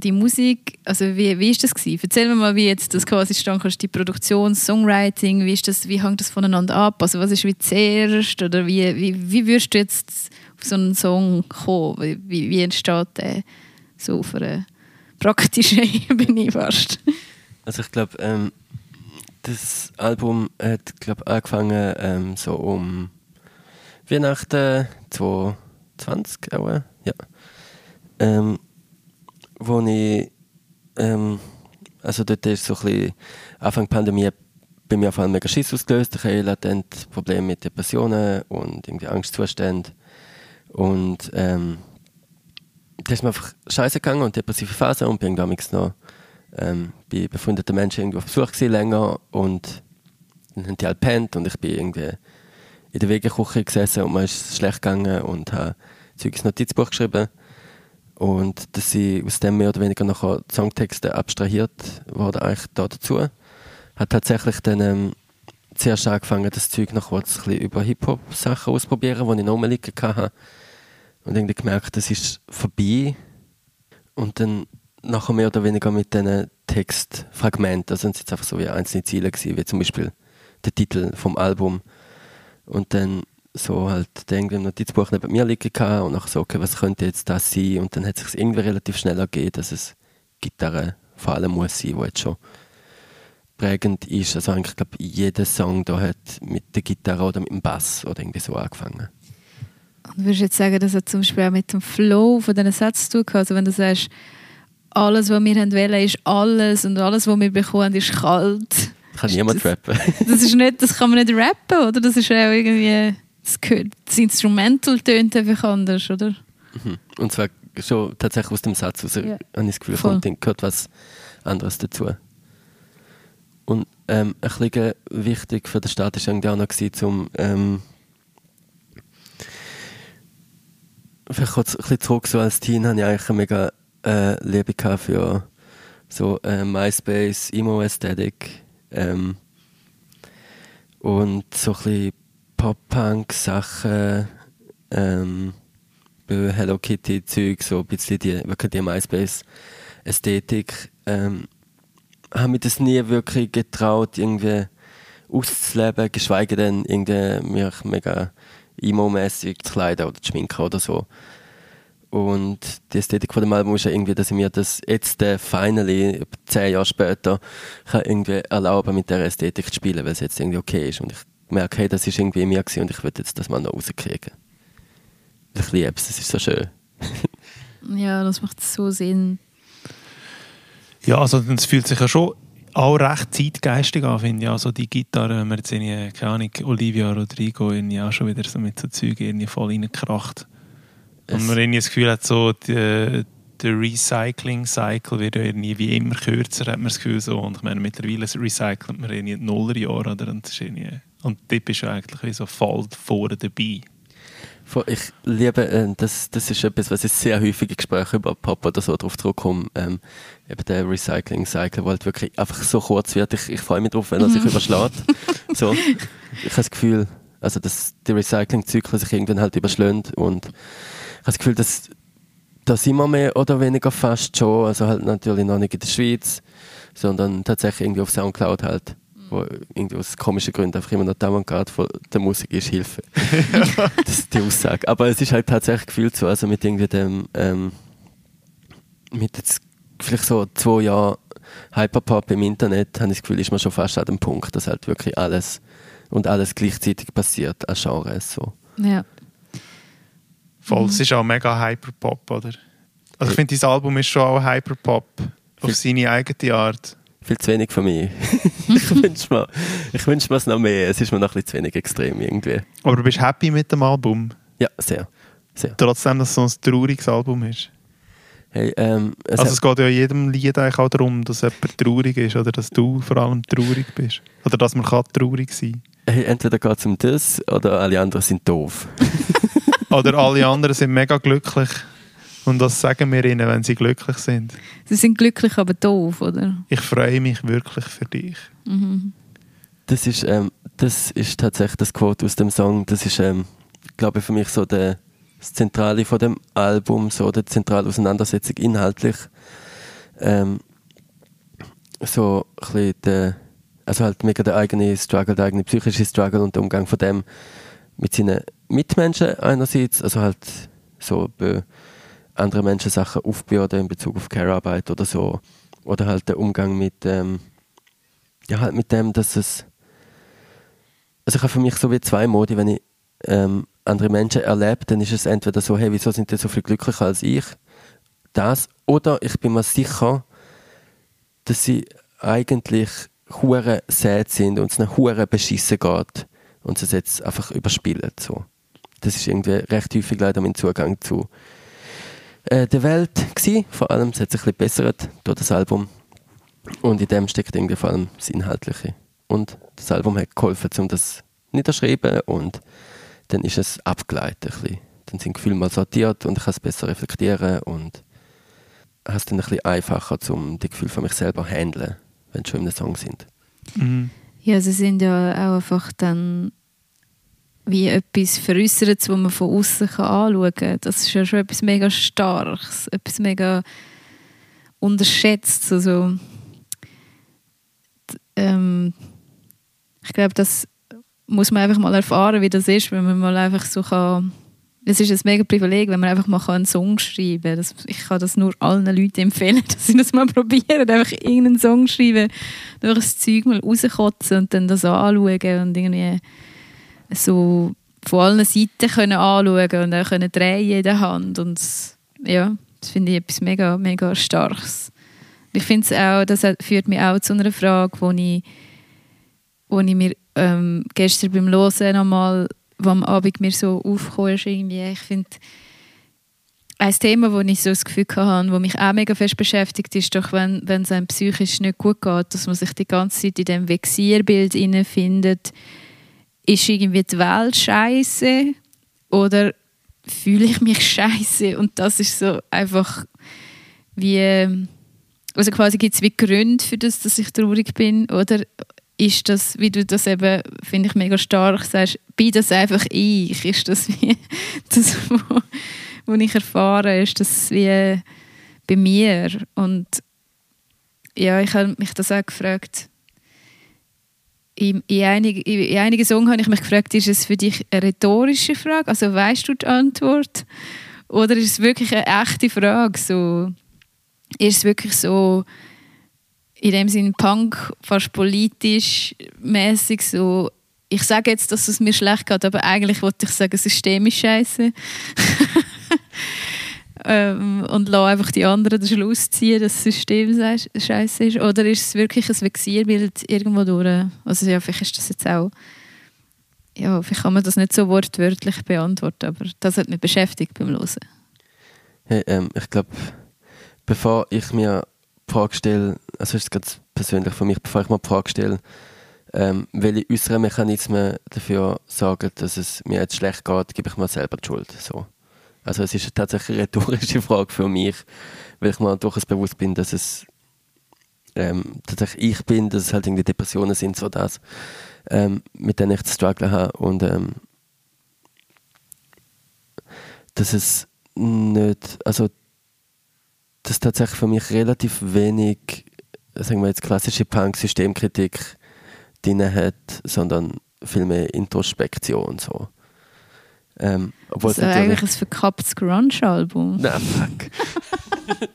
die Musik, also wie, wie ist das gewesen? Erzähl mir mal, wie jetzt das quasi stand, die Produktion, Songwriting, wie ist das, wie hängt das voneinander ab? Also was ist wie zuerst oder wie, wie, wie würdest du jetzt auf so einen Song kommen? Wie, wie entsteht der so auf einer praktischen Ebene fast? Also ich glaube, ähm, das Album hat glaub, angefangen ähm, so um Weihnachten 2020, auch, ja. Ähm, wo ich, ähm, also dort ist so ein bisschen, Anfang der Pandemie bei mir auf einmal mega Schiss ausgelöst. Ich hatte latent Probleme mit Depressionen und irgendwie Angstzustände. Und ähm, da ist mir einfach scheiße gegangen und depressive Phase und bin damals noch ähm, bei befreundeten Menschen irgendwie auf Besuch gewesen, länger und dann haben die halt und ich bin irgendwie in der Wegeküche gesessen und mir ist schlecht gegangen und habe ein Notizbuch geschrieben und dass sie aus dem mehr oder weniger nachher Songtexte abstrahiert worden eigentlich da dazu. Hat tatsächlich dann ähm, zuerst angefangen, das Zeug nachher ein bisschen über Hip-Hop-Sachen auszuprobieren, die ich noch liegen hatte. Und irgendwie gemerkt, das ist vorbei. Und dann nachher mehr oder weniger mit diesen Textfragmenten, also sind es jetzt einfach so wie einzelne Ziele gewesen, wie zum Beispiel der Titel vom Album. Und dann so halt irgendwie im Notizbuch neben mir liegen gehabt und nachher so, okay, was könnte jetzt das sein? Und dann hat es sich irgendwie relativ schnell ergeben, dass es Gitarre vor allem muss sein, wo jetzt schon prägend ist. Also eigentlich, glaube jeder Song da hat mit der Gitarre oder mit dem Bass oder irgendwie so angefangen. Und würdest du jetzt sagen, dass er zum Beispiel auch mit dem Flow von diesen Sätzen zu tun Also wenn du sagst, alles, was wir wollen, ist alles und alles, was wir bekommen, ist kalt. Kann niemand das, rappen. das, ist nicht, das kann man nicht rappen, oder? Das ist auch irgendwie das, gehört, das Instrumental tönt einfach anders, oder? Mhm. Und zwar schon tatsächlich aus dem Satz raus, ja. habe ich das Gefühl, Voll. kommt gehört was anderes dazu. Und ähm, ein bisschen wichtig für den Start war irgendwie auch noch, gewesen, um ähm, vielleicht kurz ein bisschen zurück, so als Teen hatte ich eigentlich eine mega äh, Liebe für so äh, MySpace, Emo-Ästhetik ähm, und so ein bisschen Pop-Punk-Sachen, ähm, Hello Kitty-Zeug, so ein bisschen die, wirklich die MySpace-Ästhetik, ähm, habe mich das nie wirklich getraut, irgendwie auszuleben, geschweige denn irgendwie mich mega emo-mäßig zu kleiden oder zu schminken oder so. Und die Ästhetik von dem Album ist ja irgendwie, dass ich mir das jetzt äh, finally, zehn Jahre später, kann irgendwie erlauben, mit der Ästhetik zu spielen, weil es jetzt irgendwie okay ist. Und ich merke, hey, das ist irgendwie in mir gewesen und ich will jetzt das mal noch rauskriegen. Ich liebe es, es ist so schön. ja, das macht so Sinn. Ja, also es fühlt sich ja schon auch recht zeitgeistig an, finde ich. Also die Gitarre, wenn man jetzt irgendwie, keine Ahnung, Olivia Rodrigo irgendwie auch schon wieder so mit so Zeug irgendwie voll reingekracht. Und man irgendwie das Gefühl hat, so die, der Recycling-Cycle wird ja irgendwie wie immer kürzer, hat man das Gefühl so. Und ich meine, mittlerweile recycelt man irgendwie Nullerjahre, oder? Und, das ist irgendwie, und bist du eigentlich wie so voll vorne dabei. Ich liebe, äh, das, das ist etwas, was ich sehr häufig in Gesprächen über Pop oder so drauf zurückkomme. Ähm, eben der Recycling-Cycle, der halt wirklich einfach so kurz wird. Ich, ich freue mich drauf, wenn er sich überschlägt. so, ich habe das Gefühl, also dass die Recycling-Zyklen sich irgendwann halt überschlägt und habe das Gefühl, dass da sind wir mehr oder weniger fast schon, also halt natürlich noch nicht in der Schweiz, sondern tatsächlich irgendwie auf Soundcloud halt, wo irgendwie aus komischen Gründen einfach immer noch die Avantgarde von der Musik ist Hilfe. das ist die Aussage. Aber es ist halt tatsächlich gefühlt so, also mit irgendwie dem, ähm, mit jetzt vielleicht so zwei Jahren Hyperpop im Internet, habe ich das Gefühl, ist man schon fast an dem Punkt, dass halt wirklich alles und alles gleichzeitig passiert an Genres. So. Ja. Voll, es ist auch mega Hyperpop, oder? Also ich finde, dieses Album ist schon auch Hyperpop auf seine eigene Art. Viel zu wenig für mich. ich wünsche mir, ich wünsch mir es noch mehr. Es ist mir noch ein bisschen zu wenig extrem irgendwie. Aber du bist happy mit dem Album? Ja, sehr. sehr. Trotzdem, dass es so ein trauriges Album ist. Hey, ähm, es Also es geht ja in jedem Lied eigentlich auch darum, dass jemand traurig ist oder dass du vor allem traurig bist. Oder dass man kann traurig sein hey, entweder geht es um das oder alle anderen sind doof. Oder alle anderen sind mega glücklich. Und das sagen wir ihnen, wenn sie glücklich sind. Sie sind glücklich, aber doof, oder? Ich freue mich wirklich für dich. Mhm. Das ist, ähm, das ist tatsächlich das Quote aus dem Song. Das ist, ähm, glaube ich, für mich so der, das Zentrale von dem Album, so die zentrale Auseinandersetzung inhaltlich. Ähm, so ein bisschen der, also halt mega der eigene Struggle, der eigene psychische Struggle und der Umgang von dem mit seinen Mitmenschen einerseits, also halt so bei anderen Menschen Sachen aufbürden in Bezug auf Care-Arbeit oder so. Oder halt der Umgang mit, ähm, ja, halt mit dem, dass es. Also ich habe für mich so wie zwei Modi, wenn ich ähm, andere Menschen erlebe, dann ist es entweder so, hey, wieso sind die so viel glücklicher als ich? Das. Oder ich bin mir sicher, dass sie eigentlich hure sad sind und es ihnen hure beschissen geht und sie es jetzt einfach überspielen. So. Das ist irgendwie recht häufig leider mein Zugang zu äh, der Welt gewesen. Vor allem, es hat sich ein bisschen bessert durch das Album. Und in dem steckt irgendwie vor allem das Inhaltliche. Und das Album hat geholfen, um das niederschreiben und dann ist es abgeleitet. Ein bisschen. Dann sind die Gefühle mal sortiert und ich kann es besser reflektieren und habe es dann ein bisschen einfacher, um die Gefühle von mich selber zu handeln, wenn sie schon in einem Song sind. Mhm. Ja, sie sind ja auch einfach dann wie etwas Veräußertes, das man von außen anschauen kann. Das ist ja schon etwas mega Starkes, etwas mega unterschätzt. Also, ähm, ich glaube, das muss man einfach mal erfahren, wie das ist, wenn man mal einfach so kann. Es ist ein mega Privileg, wenn man einfach mal einen Song schreiben kann. Das, ich kann das nur allen Leuten empfehlen, dass sie das mal probieren, einfach irgendeinen Song schreiben, durch das Zeug mal rauskotzen und dann das anschauen und irgendwie so von allen Seiten können anschauen und auch können drehen in der Hand und ja, das finde ich etwas mega, mega Starkes. Ich finde es auch, das führt mich auch zu einer Frage, wo ich, wo ich mir ähm, gestern beim Hören nochmal, wo am Abend mir so aufgekommen ist, irgendwie, ich finde, ein Thema, wo ich so das Gefühl hatte, wo mich auch mega fest beschäftigt, ist doch, wenn, wenn es einem psychisch nicht gut geht, dass man sich die ganze Zeit in diesem Vexierbild findet, ist irgendwie die Welt scheiße oder fühle ich mich scheiße und das ist so einfach wie also quasi gibt es wie Gründe für das, dass ich traurig bin oder ist das, wie du das eben, finde ich mega stark sagst, bin das einfach ich? Ist das wie das, wo ich erfahre, ist das wie bei mir? Und ja, ich habe mich das auch gefragt. In, in, einig, in einigen Songs habe ich mich gefragt, ist es für dich eine rhetorische Frage? Also weißt du die Antwort? Oder ist es wirklich eine echte Frage? So, ist es wirklich so in dem Sinn Punk, fast politisch mäßig so ich sage jetzt, dass es mir schlecht geht, aber eigentlich wollte ich sagen, das System ist scheiße. ähm, und lasse einfach die anderen den Schluss ziehen, dass das System scheiße ist. Oder ist es wirklich ein Vexierbild irgendwo durch? Also ja, vielleicht ist das jetzt auch ja, vielleicht kann man das nicht so wortwörtlich beantworten, aber das hat mich beschäftigt beim Hören. Hey, ähm, ich glaube, bevor ich mir die Frage stelle, also ist es ganz persönlich für mich, bevor ich mir die Frage stelle, ähm, welche äußeren Mechanismen dafür sorgen, dass es mir jetzt schlecht geht, gebe ich mir selber die Schuld. So. Also es ist tatsächlich eine rhetorische Frage für mich, weil ich mir durchaus bewusst bin, dass es ähm, tatsächlich ich bin, dass es halt irgendwie Depressionen sind, so das, ähm, mit denen ich zu strugglen habe und ähm, dass es nicht, also dass tatsächlich für mich relativ wenig sagen wir jetzt, klassische Punk-Systemkritik drin hat, sondern viel mehr Introspektion. So. Ähm, obwohl das ist eigentlich ein verkapptes Grunge-Album. Nein, fuck.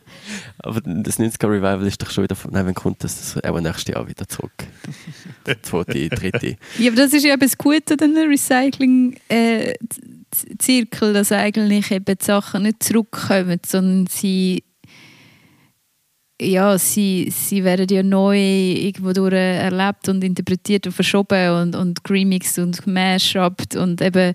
Aber das 90er Revival ist doch schon wieder, nein, wenn kommt das auch nächstes Jahr wieder zurück. Der zweite, dritte. Ja, aber das ist ja eben das Gute an einem Recycling-Zirkel, dass eigentlich eben die Sachen nicht zurückkommen, sondern sie ja, sie, sie werden ja neu irgendwo durch erlebt und interpretiert und verschoben und, und remixed und gemashupt und eben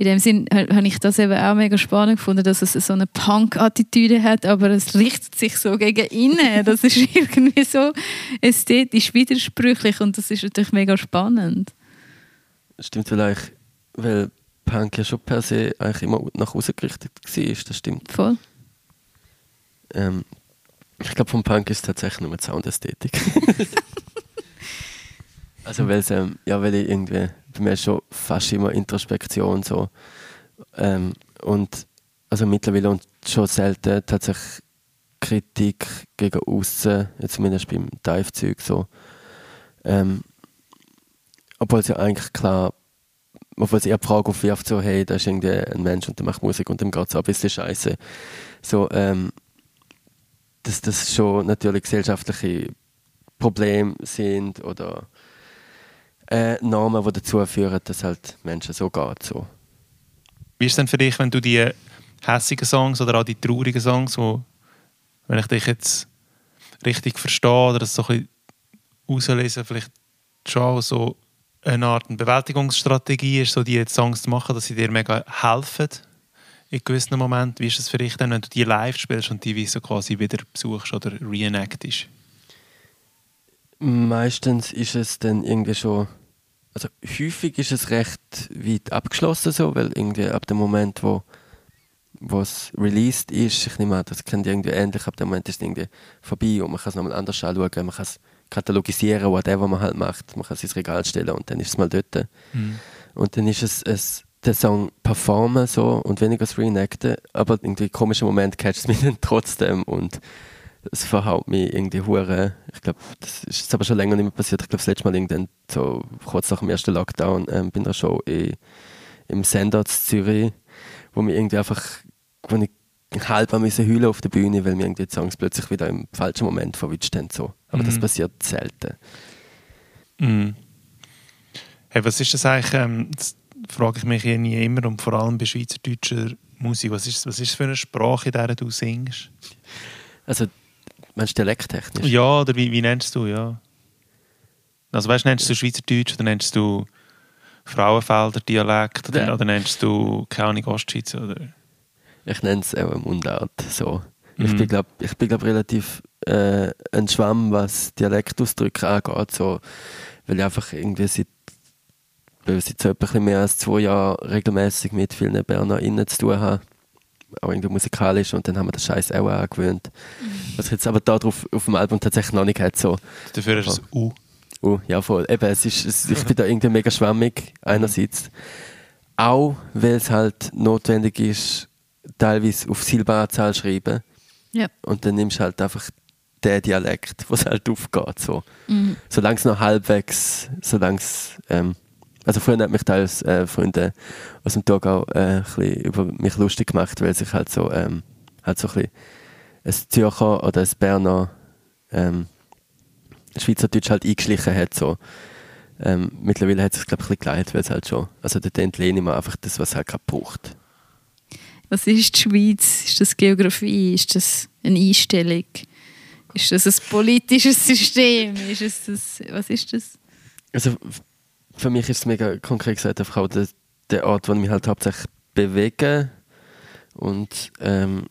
in dem Sinn habe ich das eben auch mega spannend gefunden, dass es so eine Punk-Attitüde hat, aber es richtet sich so gegen innen. Das ist irgendwie so ästhetisch widersprüchlich und das ist natürlich mega spannend. Stimmt vielleicht, weil Punk ja schon per se eigentlich immer nach außen gerichtet war, das stimmt. Voll. Ähm, ich glaube, vom Punk ist es tatsächlich nur die Soundästhetik. also, weil es, ähm, ja, weil ich irgendwie, bei mir ist schon fast immer Introspektion so. Ähm, und also mittlerweile und schon selten tatsächlich Kritik gegen außen, zumindest beim Dive-Zeug so. Ähm, obwohl es ja eigentlich klar, obwohl es eher die Frage aufwirft, so, hey, da ist irgendwie ein Mensch und der macht Musik und dem geht es ein bisschen scheiße. So, ähm, dass das schon natürlich gesellschaftliche Probleme sind oder äh, Normen, die dazu führen, dass halt Menschen so geht. So. Wie ist es denn für dich, wenn du die hässigen Songs oder auch die traurigen Songs, wo, wenn ich dich jetzt richtig verstehe oder das so ein bisschen rauslese, vielleicht schon so eine Art Bewältigungsstrategie ist, so die Songs zu machen, dass sie dir mega helfen in gewissen Momenten. Wie ist es für dich dann, wenn du die live spielst und die wie so quasi wieder besuchst oder reenactest? Meistens ist es dann irgendwie schon, also häufig ist es recht weit abgeschlossen so, weil irgendwie ab dem Moment, wo was released ist, ich nehme an, das kennt ihr irgendwie ähnlich, ab dem Moment ist es irgendwie vorbei und man kann es nochmal anders anschauen, man kann es katalogisieren, whatever man halt macht, man kann es ins Regal stellen und dann ist es mal dort. Mhm. Und dann ist es, es den Song performen so und weniger das Reenacten, aber irgendwie komischen Moment catcht es mich dann trotzdem und es verhaut mich irgendwie hure. Ich glaube, das ist jetzt aber schon länger nicht mehr passiert. Ich glaube, das letzte Mal irgendwann so kurz nach dem ersten Lockdown ähm, bin ich schon in, im Sender in Zürich, wo mir irgendwie einfach, wo ich halb an heulen auf der Bühne, weil mir irgendwie die Songs plötzlich wieder im falschen Moment verwitscht haben. So. Aber mhm. das passiert selten. Mhm. Hey, was ist das eigentlich? Ähm, frage ich mich nie immer und vor allem bei schweizerdeutscher Musik, was ist, was ist für eine Sprache, in der du singst? Also, meinst du dialekttechnisch? Ja, oder wie, wie nennst du, ja? Also weißt, nennst du Schweizerdeutsch oder nennst du Frauenfelder Dialekt oder, ja. oder nennst du keine Ahnung Ostschweiz oder? Ich nenne es auch Mundart so. Mhm. Ich bin glaube ich bin glaub, relativ äh, ein Schwamm, was Dialektausdrücke angeht, so, weil ich einfach irgendwie seit weil seit so etwa mehr als zwei Jahren regelmäßig mit vielen BernerInnen zu tun habe. Auch irgendwie musikalisch und dann haben wir den Scheiß auch angewöhnt. Mhm. Was ich jetzt aber da drauf auf dem Album tatsächlich noch nicht hat. So. Dafür ist es U. U, ja voll. Eben, es ist, es, ich bin da irgendwie mega schwammig einerseits. Auch, weil es halt notwendig ist, teilweise auf Silberanzahl schreiben. Ja. Und dann nimmst du halt einfach den Dialekt, was halt aufgeht. So. Mhm. Solange es noch halbwegs, solange es ähm, also früher hat mich teils äh, Freunde aus dem Thurgau äh, ein über mich lustig gemacht, weil sich halt so, ähm, halt so ein ein Zürcher oder ein Berner ähm, Schweizerdeutsch halt eingeschlichen hat. So. Ähm, mittlerweile hat es sich glaube ich ein bisschen weil es halt schon, also dort entlehne ich mir einfach das, was halt gerade braucht. Was ist die Schweiz? Ist das Geografie? Ist das eine Einstellung? Ist das ein politisches System? Ist es das, was ist das? Also für mich ist es mega konkret gesagt einfach auch der, der Ort, wo ich mich halt hauptsächlich bewege und ähm,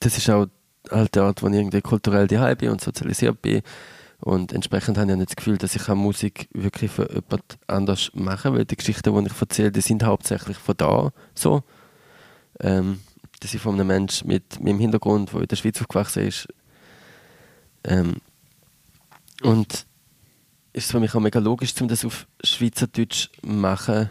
das ist auch halt der Ort, wo ich irgendwie kulturell daheim bin und sozialisiert bin und entsprechend habe ich nicht das Gefühl, dass ich Musik wirklich für jemand anders mache, weil die Geschichten, die ich erzähle, die sind hauptsächlich von da so. Ähm, dass ich von einem Menschen mit meinem Hintergrund, der in der Schweiz aufgewachsen ist. Ähm, und ist es für mich auch mega logisch, um das auf Schweizerdeutsch zu machen.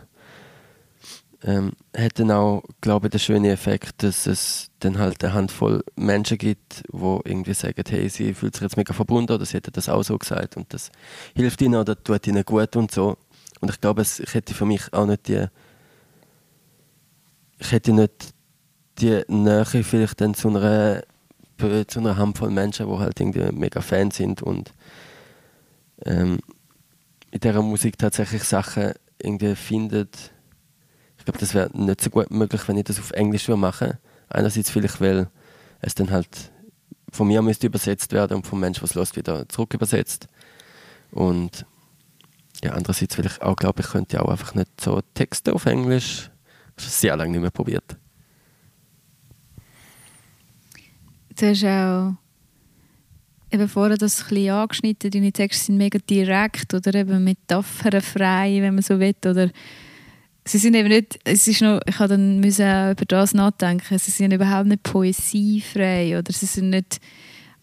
ähm, hat dann auch, glaube ich, den schönen Effekt, dass es dann halt eine Handvoll Menschen gibt, die irgendwie sagen, hey, sie fühlt sich jetzt mega verbunden oder sie hätte das auch so gesagt und das hilft ihnen oder tut ihnen gut und so. Und ich glaube, es, ich hätte für mich auch nicht die ich hätte nicht die Nähe vielleicht dann zu einer, zu einer Handvoll Menschen, die halt irgendwie mega Fan sind und ähm, in dieser Musik tatsächlich Sachen irgendwie findet. Ich glaube, das wäre nicht so gut möglich, wenn ich das auf Englisch machen würde. Einerseits vielleicht, weil es dann halt von mir müsste übersetzt werden und vom Menschen, was los wieder zurück übersetzt. Und ja, andererseits, weil ich auch glaube, ich könnte auch einfach nicht so Texte auf Englisch. Das ist sehr lange nicht mehr probiert. Du hast auch eben vorher das ein angeschnitten, deine Texte sind mega direkt oder eben metaphernfrei, wenn man so will, oder sie sind eben nicht, es ist noch, ich habe dann müssen auch über das nachdenken, sie sind überhaupt nicht poesiefrei oder sie sind nicht,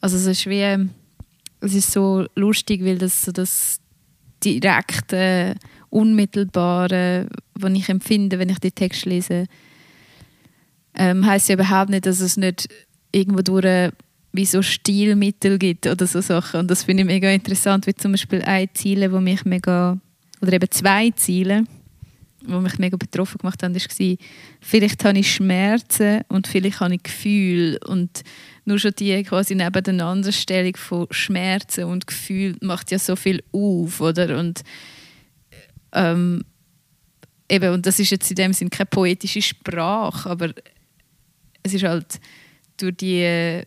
also es ist wie, es ist so lustig, weil das so das direkte, unmittelbare, was ich empfinde, wenn ich den Text lese, ähm, heißt ja überhaupt nicht, dass es nicht irgendwo durch wie so Stilmittel gibt oder so Sachen. Und das finde ich mega interessant, wie zum Beispiel ein Ziele, wo mich mega, oder eben zwei Ziele, wo mich mega betroffen gemacht haben, war, vielleicht habe ich Schmerzen und vielleicht habe ich Gefühl und nur schon die quasi Nebeneinanderstellung von Schmerzen und Gefühl macht ja so viel auf, oder? Und ähm, eben, und das ist jetzt in dem Sinne keine poetische Sprache, aber es ist halt durch die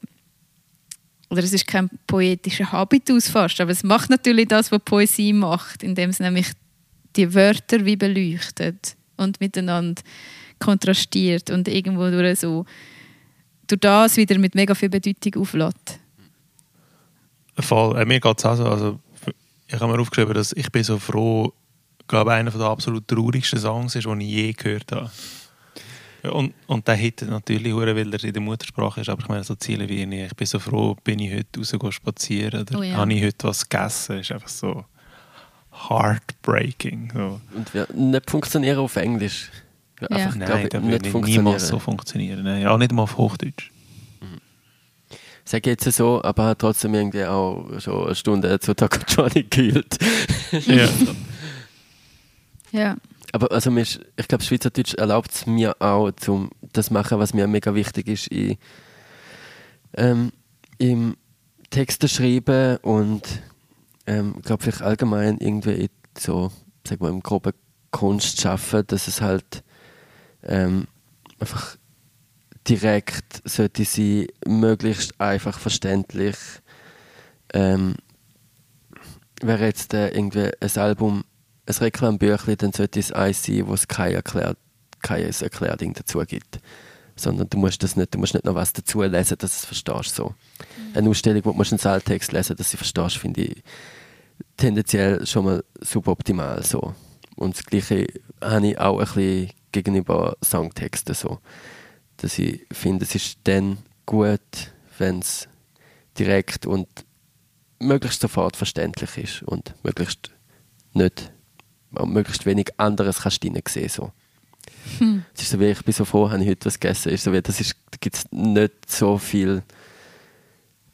oder es ist kein poetischer Habitus fast, aber es macht natürlich das, was Poesie macht, indem es nämlich die Wörter wie beleuchtet und miteinander kontrastiert und irgendwo durch so durch das wieder mit mega viel Bedeutung auflädt. Voll. Äh, mir geht es auch so. Also, ich habe mir aufgeschrieben, dass ich bin so froh, ich glaube, einer der absolut traurigsten Songs ist, den ich je gehört habe. Und, und der hittet natürlich, weil er in der Muttersprache ist. Aber ich meine, so Ziele wie ich, ich bin so froh, bin ich heute raus spazieren oder oh ja. habe ich heute was gegessen. ist einfach so heartbreaking. So. Und wird nicht funktionieren auf Englisch. Ja. Einfach, Nein, das wird nicht niemals so funktionieren. Nein, auch nicht mal auf Hochdeutsch. Mhm. Sag jetzt so, aber hat trotzdem irgendwie auch schon eine Stunde zu Taco Johnny gehüllt. ja. ja. Aber also ich glaube, Schweizerdeutsch erlaubt es mir auch, zum das machen, was mir mega wichtig ist, in, ähm, im Texte schreiben und ähm, ich glaube vielleicht allgemein irgendwie so, sagen wir im groben Kunst schaffen, dass es halt ähm, einfach direkt sollte sein, möglichst einfach verständlich. Ähm, wäre jetzt äh, irgendwie ein Album ein Reklambüchlein, dann sollte es eins sein, wo es kein, erklärt, kein Erklärding dazu gibt. Sondern du musst, das nicht, du musst nicht noch was dazu lesen, dass du es verstehst. So. Mhm. Eine Ausstellung, wo du einen Saaltext lesen dass du verstehst, finde ich tendenziell schon mal suboptimal. So. Und das Gleiche habe ich auch ein bisschen gegenüber Songtexten. So. Dass ich finde, es ist dann gut, wenn es direkt und möglichst sofort verständlich ist und möglichst nicht möglichst wenig anderes kannst du sehen. So. Hm. Es ist so wie, ich bin so froh, habe ich heute was gegessen. Ist so wie, das ist, da gibt es nicht so viel,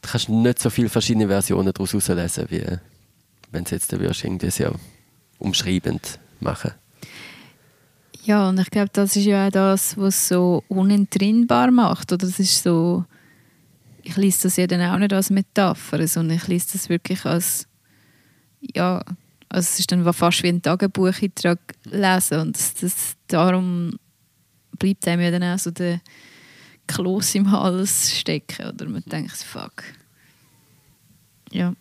du kannst nicht so viele verschiedene Versionen daraus herauslesen, wie wenn du jetzt würdest, irgendwie sehr umschreibend machen Ja, und ich glaube, das ist ja auch das, was so unentrinnbar macht. Oder das ist so, ich lese das ja dann auch nicht als Metapher, sondern ich lese das wirklich als, ja, also es ist dann fast wie ein Tagebucheintrag lesen und das, das, darum bleibt einem ja dann auch so der Kloß im Hals stecken oder man denkt, fuck. Ja.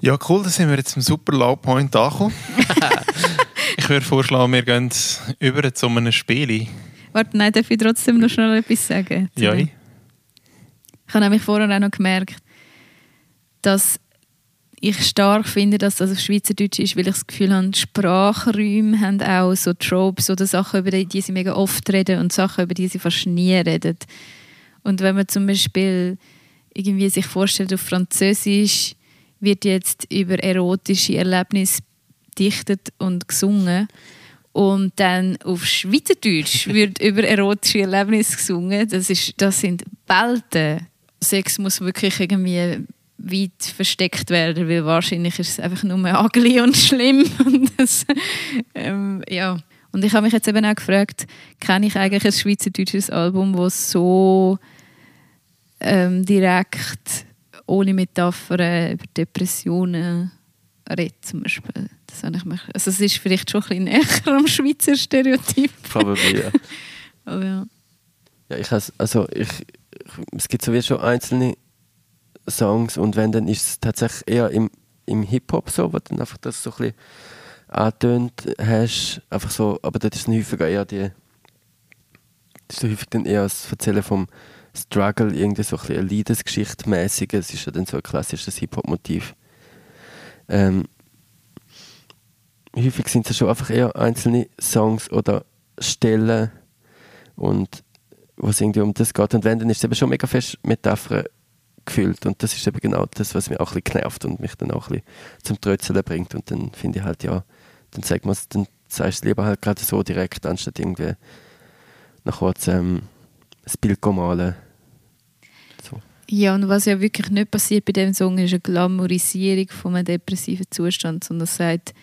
Ja, cool, dann sind wir jetzt im super Low Point angekommen. ich würde vorschlagen, wir gehen über zu einem Spiel. Warte, nein, darf ich trotzdem noch schnell etwas sagen? Ja. Ich habe nämlich vorher auch noch gemerkt, dass ich stark finde, dass das auf Schweizerdeutsch ist, weil ich das Gefühl habe, Sprachräume haben auch so Tropes oder Sachen, über die sie mega oft reden und Sachen, über die sie fast nie reden. Und wenn man zum Beispiel irgendwie sich vorstellt, auf Französisch wird jetzt über erotische Erlebnisse dichtet und gesungen Und dann auf Schweizerdeutsch wird über erotische Erlebnisse gesungen. Das, ist, das sind Welten. Sex muss wirklich irgendwie weit versteckt werden, weil wahrscheinlich ist es einfach nur ugly und schlimm. Und, das, ähm, ja. und ich habe mich jetzt eben auch gefragt, kenne ich eigentlich ein schweizerdeutsches Album, das so ähm, direkt, ohne Metaphern, über Depressionen redet zum Beispiel. Das habe ich mich, also es ist vielleicht schon ein bisschen näher am Schweizer Stereotyp. Probably, ja. Aber ja. ja ich has, also ich, es gibt sowieso schon einzelne Songs und wenn, dann ist es tatsächlich eher im, im Hip-Hop so, wo dann einfach das so ein bisschen angetönt hast, einfach so, aber dort ist dann häufiger eher die, das ist so häufig dann eher das Erzählen vom Struggle, irgendwie so ein bisschen eine Liebesgeschichte mäßig es ist ja dann so ein klassisches Hip-Hop-Motiv. Ähm, häufig sind es schon einfach eher einzelne Songs oder Stellen und wo es irgendwie um das geht. Und wenn, dann ist es eben schon mega fest Metaphern gefüllt. Und das ist eben genau das, was mich auch ein bisschen nervt und mich dann auch ein bisschen zum Trötzeln bringt. Und dann finde ich halt, ja, dann sagt man dann sagst du es lieber halt gerade so direkt, anstatt irgendwie nach kurz ähm, ein Bild malen. So. Ja, und was ja wirklich nicht passiert bei diesem Song, ist eine Glamourisierung von einem depressiven Zustand, sondern es sagt,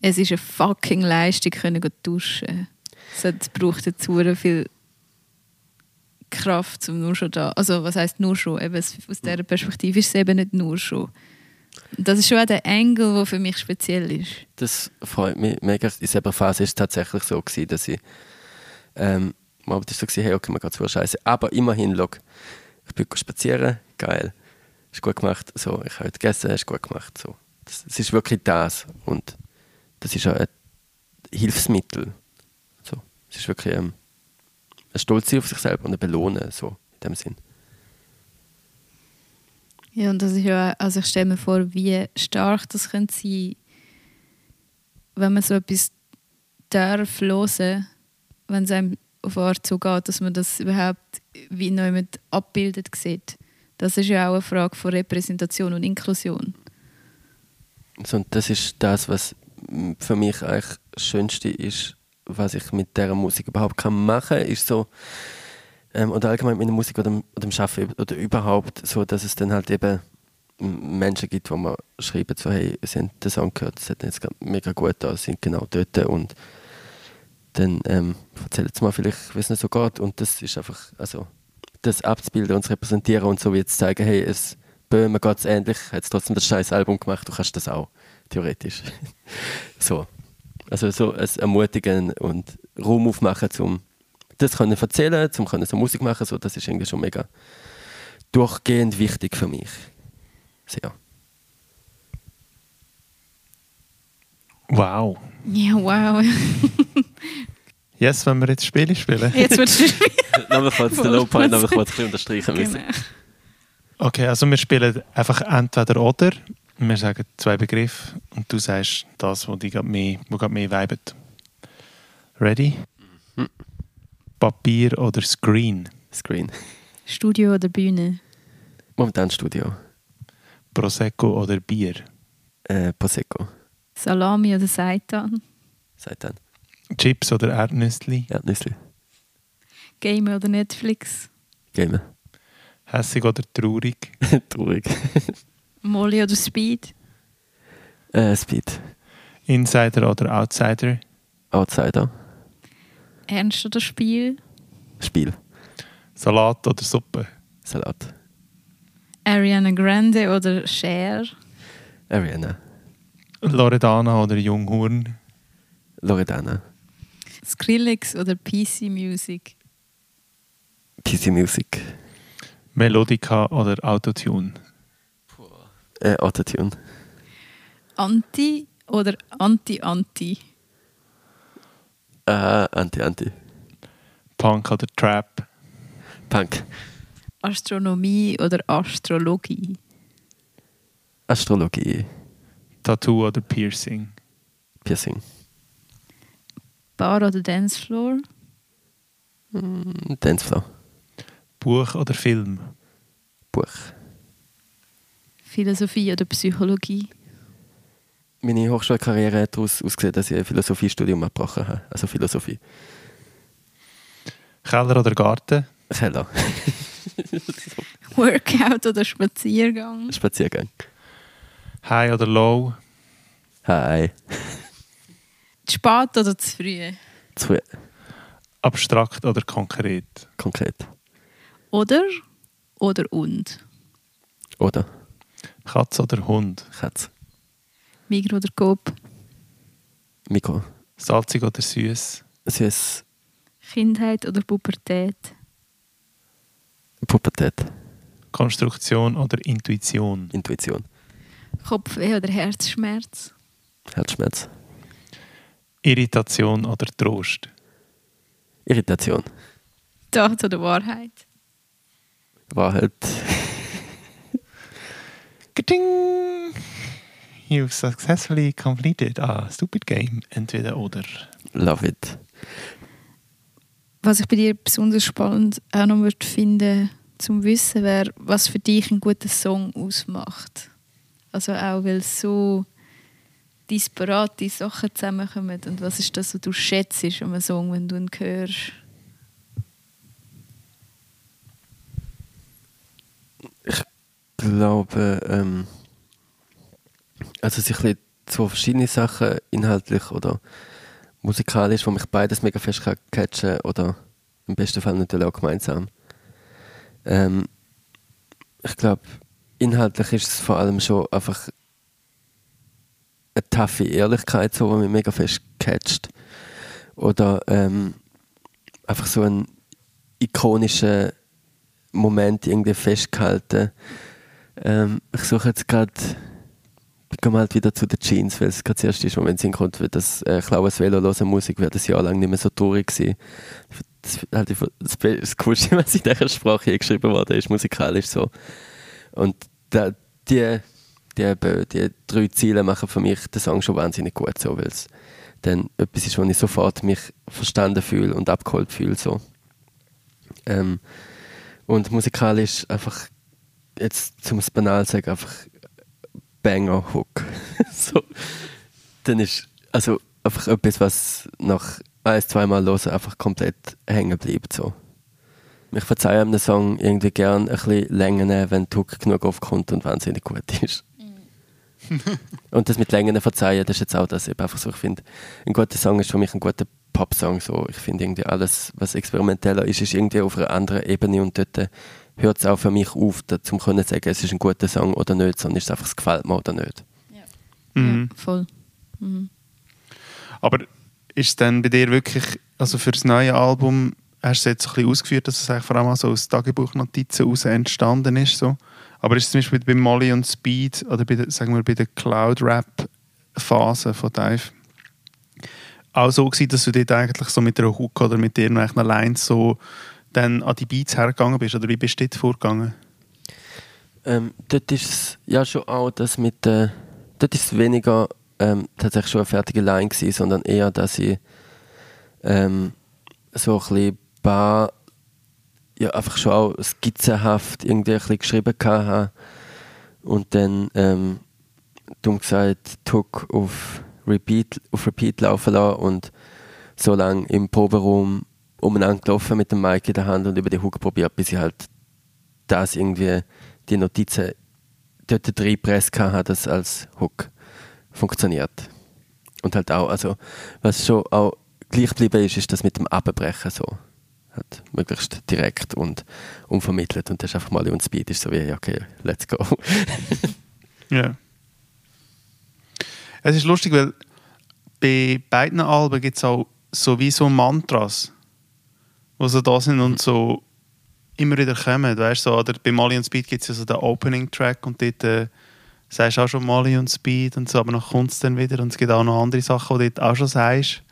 es ist eine fucking Leistung, können duschen. Es braucht dazu viel Kraft, um nur schon da. Also, was heißt nur schon? Eben, aus dieser Perspektive ist es eben nicht nur schon. Das ist schon auch der Engel, der für mich speziell ist. Das freut mich mega. In dieser Phase war es tatsächlich so, gewesen, dass ich. Ähm, mal war so, hey, okay, man geht zu Scheiße. Aber immerhin, look, ich bin spazieren, geil. Ist gut gemacht. So, ich habe heute gegessen, ist gut gemacht. So. Das, das ist wirklich das. Und das ist auch ein Hilfsmittel. So. Es ist wirklich. Ähm, Stolz sein auf sich selber und Belohnen, so in dem Sinn. Ja, und das ist ja, also ich stelle mir vor, wie stark das könnte sein, wenn man so etwas darf hören, wenn es einem auf Art so geht, dass man das überhaupt wie jemand abbildet sieht. Das ist ja auch eine Frage von Repräsentation und Inklusion. Also, und das ist das, was für mich eigentlich das Schönste ist was ich mit dieser Musik überhaupt kann machen kann, ist so, ähm, oder allgemein mit der Musik oder, oder dem Schaffen oder überhaupt so, dass es dann halt eben Menschen gibt, wo man schreiben so, hey, sie haben den Song gehört, das hat jetzt mega gut da, sind genau dort und dann ähm, erzählen sie mal vielleicht, wie es nicht so geht und das ist einfach, also das abzubilden und zu repräsentieren und so wie jetzt zeigen, hey, es Böhmen geht es ähnlich, hat trotzdem das scheiß Album gemacht, du kannst das auch, theoretisch. so. Also so ein Ermutigen und Raum aufmachen, um das können erzählen, um können so Musik machen, so, das ist irgendwie schon mega durchgehend wichtig für mich. Sehr. Wow. Ja, wow. yes, wenn wir jetzt Spiele spielen. Jetzt wird es Nochmal kurz den Low Point, nochmal kurz unterstreichen müssen. Genau. Okay, also wir spielen einfach entweder oder. Wir sagen zwei Begriffe und du sagst das, was dich mehr, wo gerade mehr vibet. Ready? Mhm. Papier oder Screen? Screen. Studio oder Bühne? Momentan Studio. Prosecco oder Bier? Äh, Prosecco. Salami oder Seitan? Seitan. Chips oder Erdnüssli? Erdnüssli. Game oder Netflix? Gamer. Hässig oder traurig? Traurig. Molly oder Speed? Äh, Speed. Insider oder Outsider? Outsider. Ernst oder Spiel? Spiel. Salat oder Suppe? Salat. Ariana Grande oder Cher? Ariana. Loredana oder Junghurn? Loredana. Skrillex oder PC Music? PC Music. Melodica oder Autotune? Äh, Autotune. Anti oder Anti-Anti? Äh, Anti, Anti. Punk oder Trap? Punk. Astronomie oder Astrologie? Astrologie. Tattoo oder Piercing? Piercing. Bar oder Dancefloor? Mm, Dancefloor. Buch oder Film? Buch. Philosophie oder Psychologie? Meine Hochschulkarriere daraus ausgesehen, dass ich ein Philosophiestudium abgebrochen habe. Also Philosophie. Keller oder Garten? Keller. Workout oder Spaziergang? Spaziergang. High oder Low? Hi. Zu spät oder zu früh? Zu früh. Abstrakt oder konkret? Konkret. Oder? Oder und? Oder? Katz oder Hund? Katz. Migro oder Coop? Mikro. Salzig oder süß? Süß. Kindheit oder Pubertät? Pubertät. Konstruktion oder Intuition? Intuition. Kopfweh oder Herzschmerz? Herzschmerz. Irritation oder Trost? Irritation. Tat oder Wahrheit? Wahrheit. Ka-ting! You've successfully completed a stupid game. Entweder oder. Love it. Was ich bei dir besonders spannend auch noch würde finden zum Wissen wäre, was für dich ein guter Song ausmacht. Also auch, weil so disparate Sachen zusammenkommen und was ist das, was du schätzt an einem Song, wenn du ihn hörst? Ich glaube, ähm, also ein bisschen zwei verschiedene Sachen inhaltlich oder musikalisch, wo mich beides mega fest kann catchen oder im besten Fall natürlich auch gemeinsam. Ähm, ich glaube, inhaltlich ist es vor allem schon einfach eine taffe Ehrlichkeit, so, die mich mega fest catcht. Oder ähm, einfach so ein ikonischer Moment irgendwie festgehalten. Ähm, ich suche jetzt gerade, ich komme halt wieder zu den Jeans, weil es gerade das erste ist, man sehen kommt, weil das äh, Klaues Velo hören Musik wird das Jahr lang nicht mehr so traurig gewesen. Das, halt das, das Coolste, was in dieser Sprache hier geschrieben wurde, ist musikalisch so. Und da, die, die, die drei Ziele machen für mich den Song schon wahnsinnig gut, so, weil es dann etwas ist, wo ich sofort mich verstanden fühle und abgeholt fühle. So. Ähm, und musikalisch einfach, jetzt zum es banal sagen, einfach Banger-Hook. so. Dann ist also einfach etwas, was nach ein, zweimal hören einfach komplett hängen bleibt. So. Ich verzeihe einem Song irgendwie gern ein bisschen länger, wenn der Hook genug aufkommt und wahnsinnig gut ist. und das mit Längen verzeihen, das ist jetzt auch das. Ich einfach so, ich finde, ein guter Song ist für mich ein guter Pop-Song. So. Ich finde irgendwie alles, was experimenteller ist, ist irgendwie auf einer anderen Ebene und dort hört es auch für mich auf, um zu sagen, es ist ein guter Song oder nicht, sondern ist es einfach, es gefällt mir oder nicht. Ja, Mhm. ja voll. Mhm. Aber ist es dann bei dir wirklich, also für das neue Album, hast du jetzt ein bisschen ausgeführt, dass es eigentlich vor allem auch so aus Tagebuchnotizen heraus entstanden ist? So. Aber ist es zum Beispiel bei Molly und Speed oder bei der, sagen wir, bei der Cloud-Rap-Phase von Dive auch so gewesen, dass du dort eigentlich so mit einer Hook oder mit irgendwelchen Lines so dann an die Beats hergegangen bist? Oder wie bist du dort vorgegangen? Ähm, dort ist es ja schon auch das mit äh, dort ist weniger ähm, tatsächlich schon eine fertige Line gewesen, sondern eher, dass ich ähm, so ein bisschen paar, ja einfach schon auch skizzenhaft irgendwie ein geschrieben hatte und dann ähm, dumm gesagt Tuck auf Repeat, auf Repeat laufen lassen und so lange im Proberaum umeinander gelaufen mit dem Mic in der Hand und über die Hook probiert, bis ich halt das irgendwie die Notizen dort reingepresst habe, dass als Hook funktioniert. Und halt auch, also was schon auch gleich geblieben ist, ist das mit dem Abbrechen so. Halt möglichst direkt und unvermittelt und das ist einfach mal und Speed ist so wie, okay, let's go. Ja. Es ist lustig, weil bei beiden Alben gibt es auch sowieso Mantras, die so da sind und so immer wieder kommen. Weißt, so, oder bei Molly und Speed gibt es ja so den Opening-Track und dort äh, sagst du auch schon Molly und Speed und so, aber dann kommt es dann wieder und es gibt auch noch andere Sachen, die du dort auch schon sagst,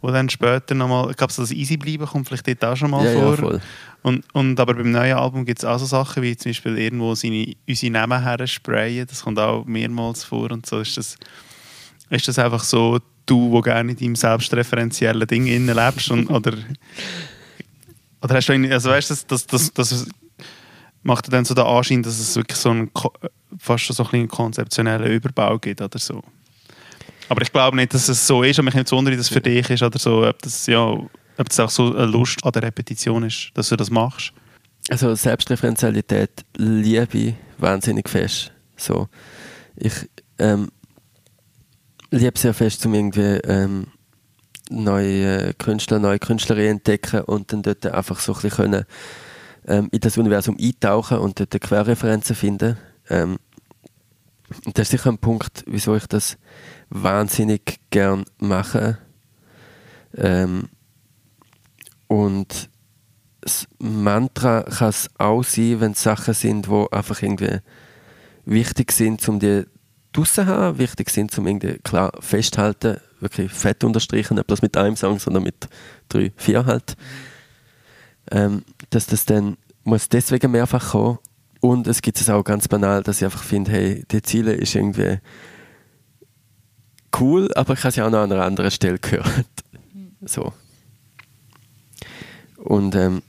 wo dann später nochmal, ich glaube, so das Easy bleiben kommt vielleicht dort auch schon mal ja, vor. ja. Und, und aber beim neuen Album gibt es auch so Sachen, wie zum Beispiel irgendwo seine, unsere Namen her sprayen. Das kommt auch mehrmals vor. Und so ist das, ist das einfach so, du, wo gerne in deinem selbstreferenziellen Ding innen lebst. Und, oder, oder hast du irgendwie, also weißt du, das, das, das, das macht dann so den Anschein, dass es wirklich so einen, fast schon so ein bisschen konzeptionellen Überbau gibt oder so. Aber ich glaube nicht, dass es so ist, und mich nicht wundern, dass es für dich ist oder so, ob das, ja, ob das auch so eine Lust an der Repetition ist, dass du das machst. Also Selbstreferenzialität liebe ich wahnsinnig fest. So, ich ähm, liebe sehr fest, um irgendwie ähm, neue Künstler, neue Künstlerinnen entdecken und dann dort einfach so ein bisschen können, ähm, in das Universum eintauchen und dort Querreferenzen finden. Ähm, das ist sicher ein Punkt, wieso ich das wahnsinnig gern mache. Ähm, und das Mantra kann es auch sein, wenn es Sachen sind, die einfach irgendwie wichtig sind, um die draussen haben, wichtig sind, um irgendwie klar festzuhalten, wirklich fett unterstreichen, nicht bloß mit einem Song, sondern mit drei, vier halt. Ähm, dass das dann muss deswegen mehrfach kommen und es gibt es auch ganz banal, dass ich einfach finde, hey, die Ziele ist irgendwie cool, aber ich habe sie auch noch an einer anderen Stelle gehört. So. Und ähm,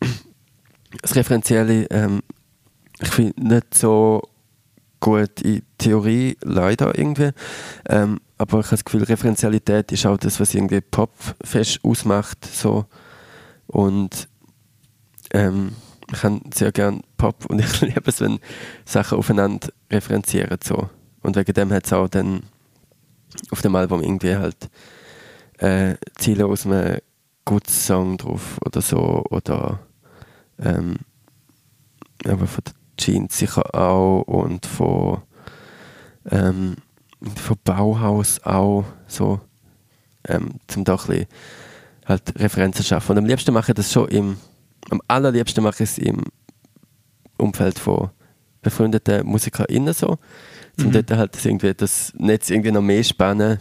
das Referenzielle, ähm, ich finde nicht so in Theorie, leider irgendwie. Ähm, aber ich habe das Gefühl, Referenzialität ist auch das, was irgendwie Pop fest ausmacht. So. Und ähm, ich habe sehr gerne Pop und ich liebe es, wenn Sachen aufeinander referenzieren. So. Und wegen dem hat es auch dann auf dem Album irgendwie halt äh, Ziele aus einem guten Song drauf oder so. Oder ähm, aber von den Jeans sicher auch und von, ähm, von Bauhaus auch so. Ähm, zum da ein bisschen halt Referenzen schaffen. Und am liebsten mache ich das schon im am allerliebsten mache ich es im Umfeld von befreundeten MusikerInnen so. Um mhm. dort halt das, irgendwie, das Netz irgendwie noch mehr spannen.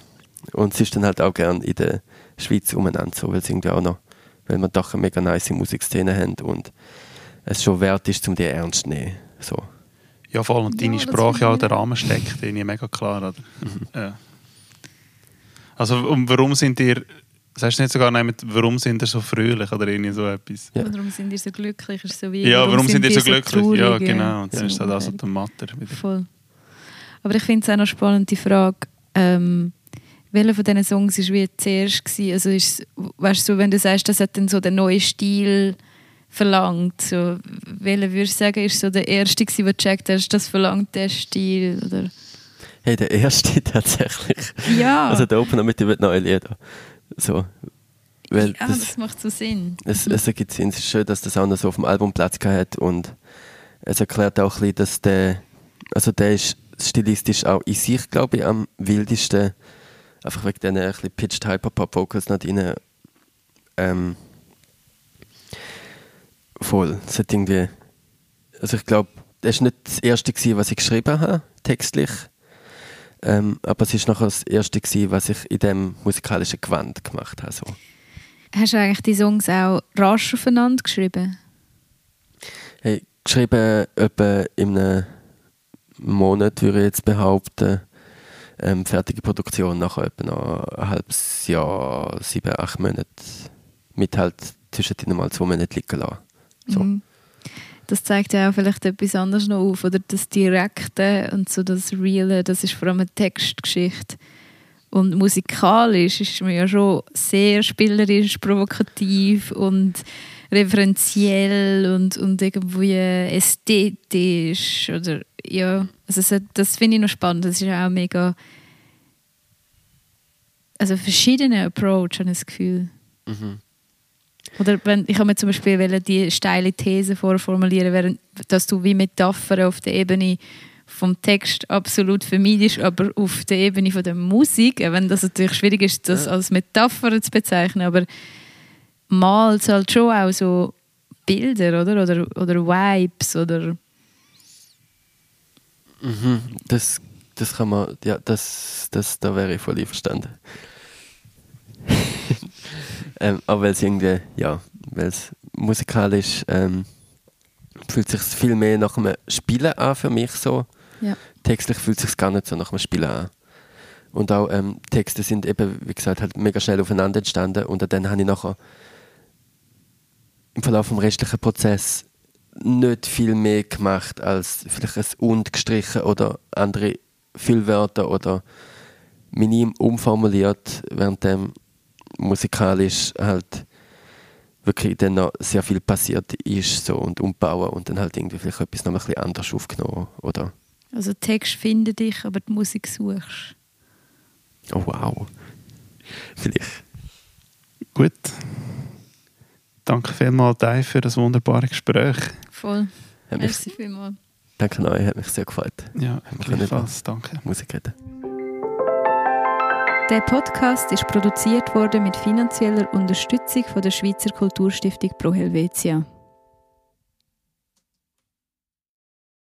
Und es ist dann halt auch gerne in der Schweiz umeinander so, weil es irgendwie auch noch, weil wir doch eine mega nice Musikszene haben und es schon wert ist, um die ernst zu nehmen. So. Ja, vor allem und deine ja, Sprache auch der Rahmen steckt, den mega klar. Oder? Mhm. Ja. Also, und warum sind ihr Sagst du nicht sogar nicht, warum sind ihr so fröhlich oder irgendwie so etwas? Ja. Warum sind ihr so glücklich? Ist so wie, ja, warum, warum sind ihr so glücklich? So ja, genau. Und dann ist das also der Matter wieder. Voll. Aber ich finde es auch noch spannend, die Frage, ähm, welcher von diesen Songs war wie zuerst? Gewesen? Also ist, weißt du, wenn du sagst, das hat dann so den neuen Stil verlangt, so, welcher würdest du sagen, ist so der erste, der du gecheckt hast, das verlangt der Stil? Oder? Hey, der erste tatsächlich. Ja. Also der Opener mit den neuen Liedern. So. Weil ja, das, das, macht so Sinn. Es, es ergibt Sinn. Es ist schön, dass das auch noch so auf dem Album Platz hat und es erklärt auch ein bisschen, dass der, also der ist stilistisch auch in sich, glaube ich, am wildesten. Einfach wegen diesen ein bisschen pitched Hyperpop-Vocals noch drin. Ähm, voll. Es hat irgendwie, also ich glaube, das war nicht das erste, gewesen, was ich geschrieben habe, textlich. Ähm, aber es war nachher das erste, gewesen, was ich in diesem musikalischen Gewand gemacht habe. So. Hast du eigentlich die Songs auch rasch aufeinander geschrieben? Hey, geschrieben etwa in einem Monat, würde ich jetzt behaupten. Ähm, fertige Produktion nachher etwa noch ein halbes Jahr, sieben, acht Monate. Mit halt zwischendrin mal zwei Monate liegen lassen. So. Mhm das zeigt ja auch vielleicht etwas anderes noch auf. Oder das Direkte und so das Reale, das ist vor allem eine Textgeschichte. Und musikalisch ist man ja schon sehr spielerisch, provokativ und referenziell und, und irgendwie ästhetisch. Oder, ja, also das finde ich noch spannend. Das ist auch mega. Also verschiedene Approach, habe ich das Gefühl. Mhm. Oder wenn, ich habe mir zum Beispiel die steile These vorformulieren, während, dass du wie Metapher auf der Ebene vom Text absolut vermeidest, aber auf der Ebene von der Musik, wenn das natürlich schwierig ist, das als Metapher zu bezeichnen, aber malt halt schon auch so Bilder, oder? Oder, oder Vibes, oder... Mhm, das, das kann man, ja, das, das, da wäre ich voll einverstanden. Ähm, aber weil es irgendwie, ja, weil es musikalisch ähm, fühlt sich viel mehr nach einem Spielen an für mich so. Ja. Textlich fühlt sich gar nicht so nach einem Spielen an. Und auch ähm, Texte sind eben, wie gesagt, halt mega schnell aufeinander entstanden und dann habe ich nachher im Verlauf des restlichen Prozess nicht viel mehr gemacht als vielleicht ein und gestrichen oder andere Füllwörter oder minim umformuliert, während dem musikalisch halt wirklich dann noch sehr viel passiert ist so und umbauen und dann halt irgendwie vielleicht etwas noch ein bisschen anders aufgenommen, oder? Also Text findet dich, aber die Musik suchst. Oh wow. Vielleicht. Gut. Danke vielmals, Dave, für das wunderbare Gespräch. Voll. Hat mich, Merci vielmals. danke euch, hat mich sehr gefreut. Ja, gleichfalls. Danke. Musik reden. Der Podcast ist produziert worden mit finanzieller Unterstützung von der Schweizer Kulturstiftung Pro Helvetia.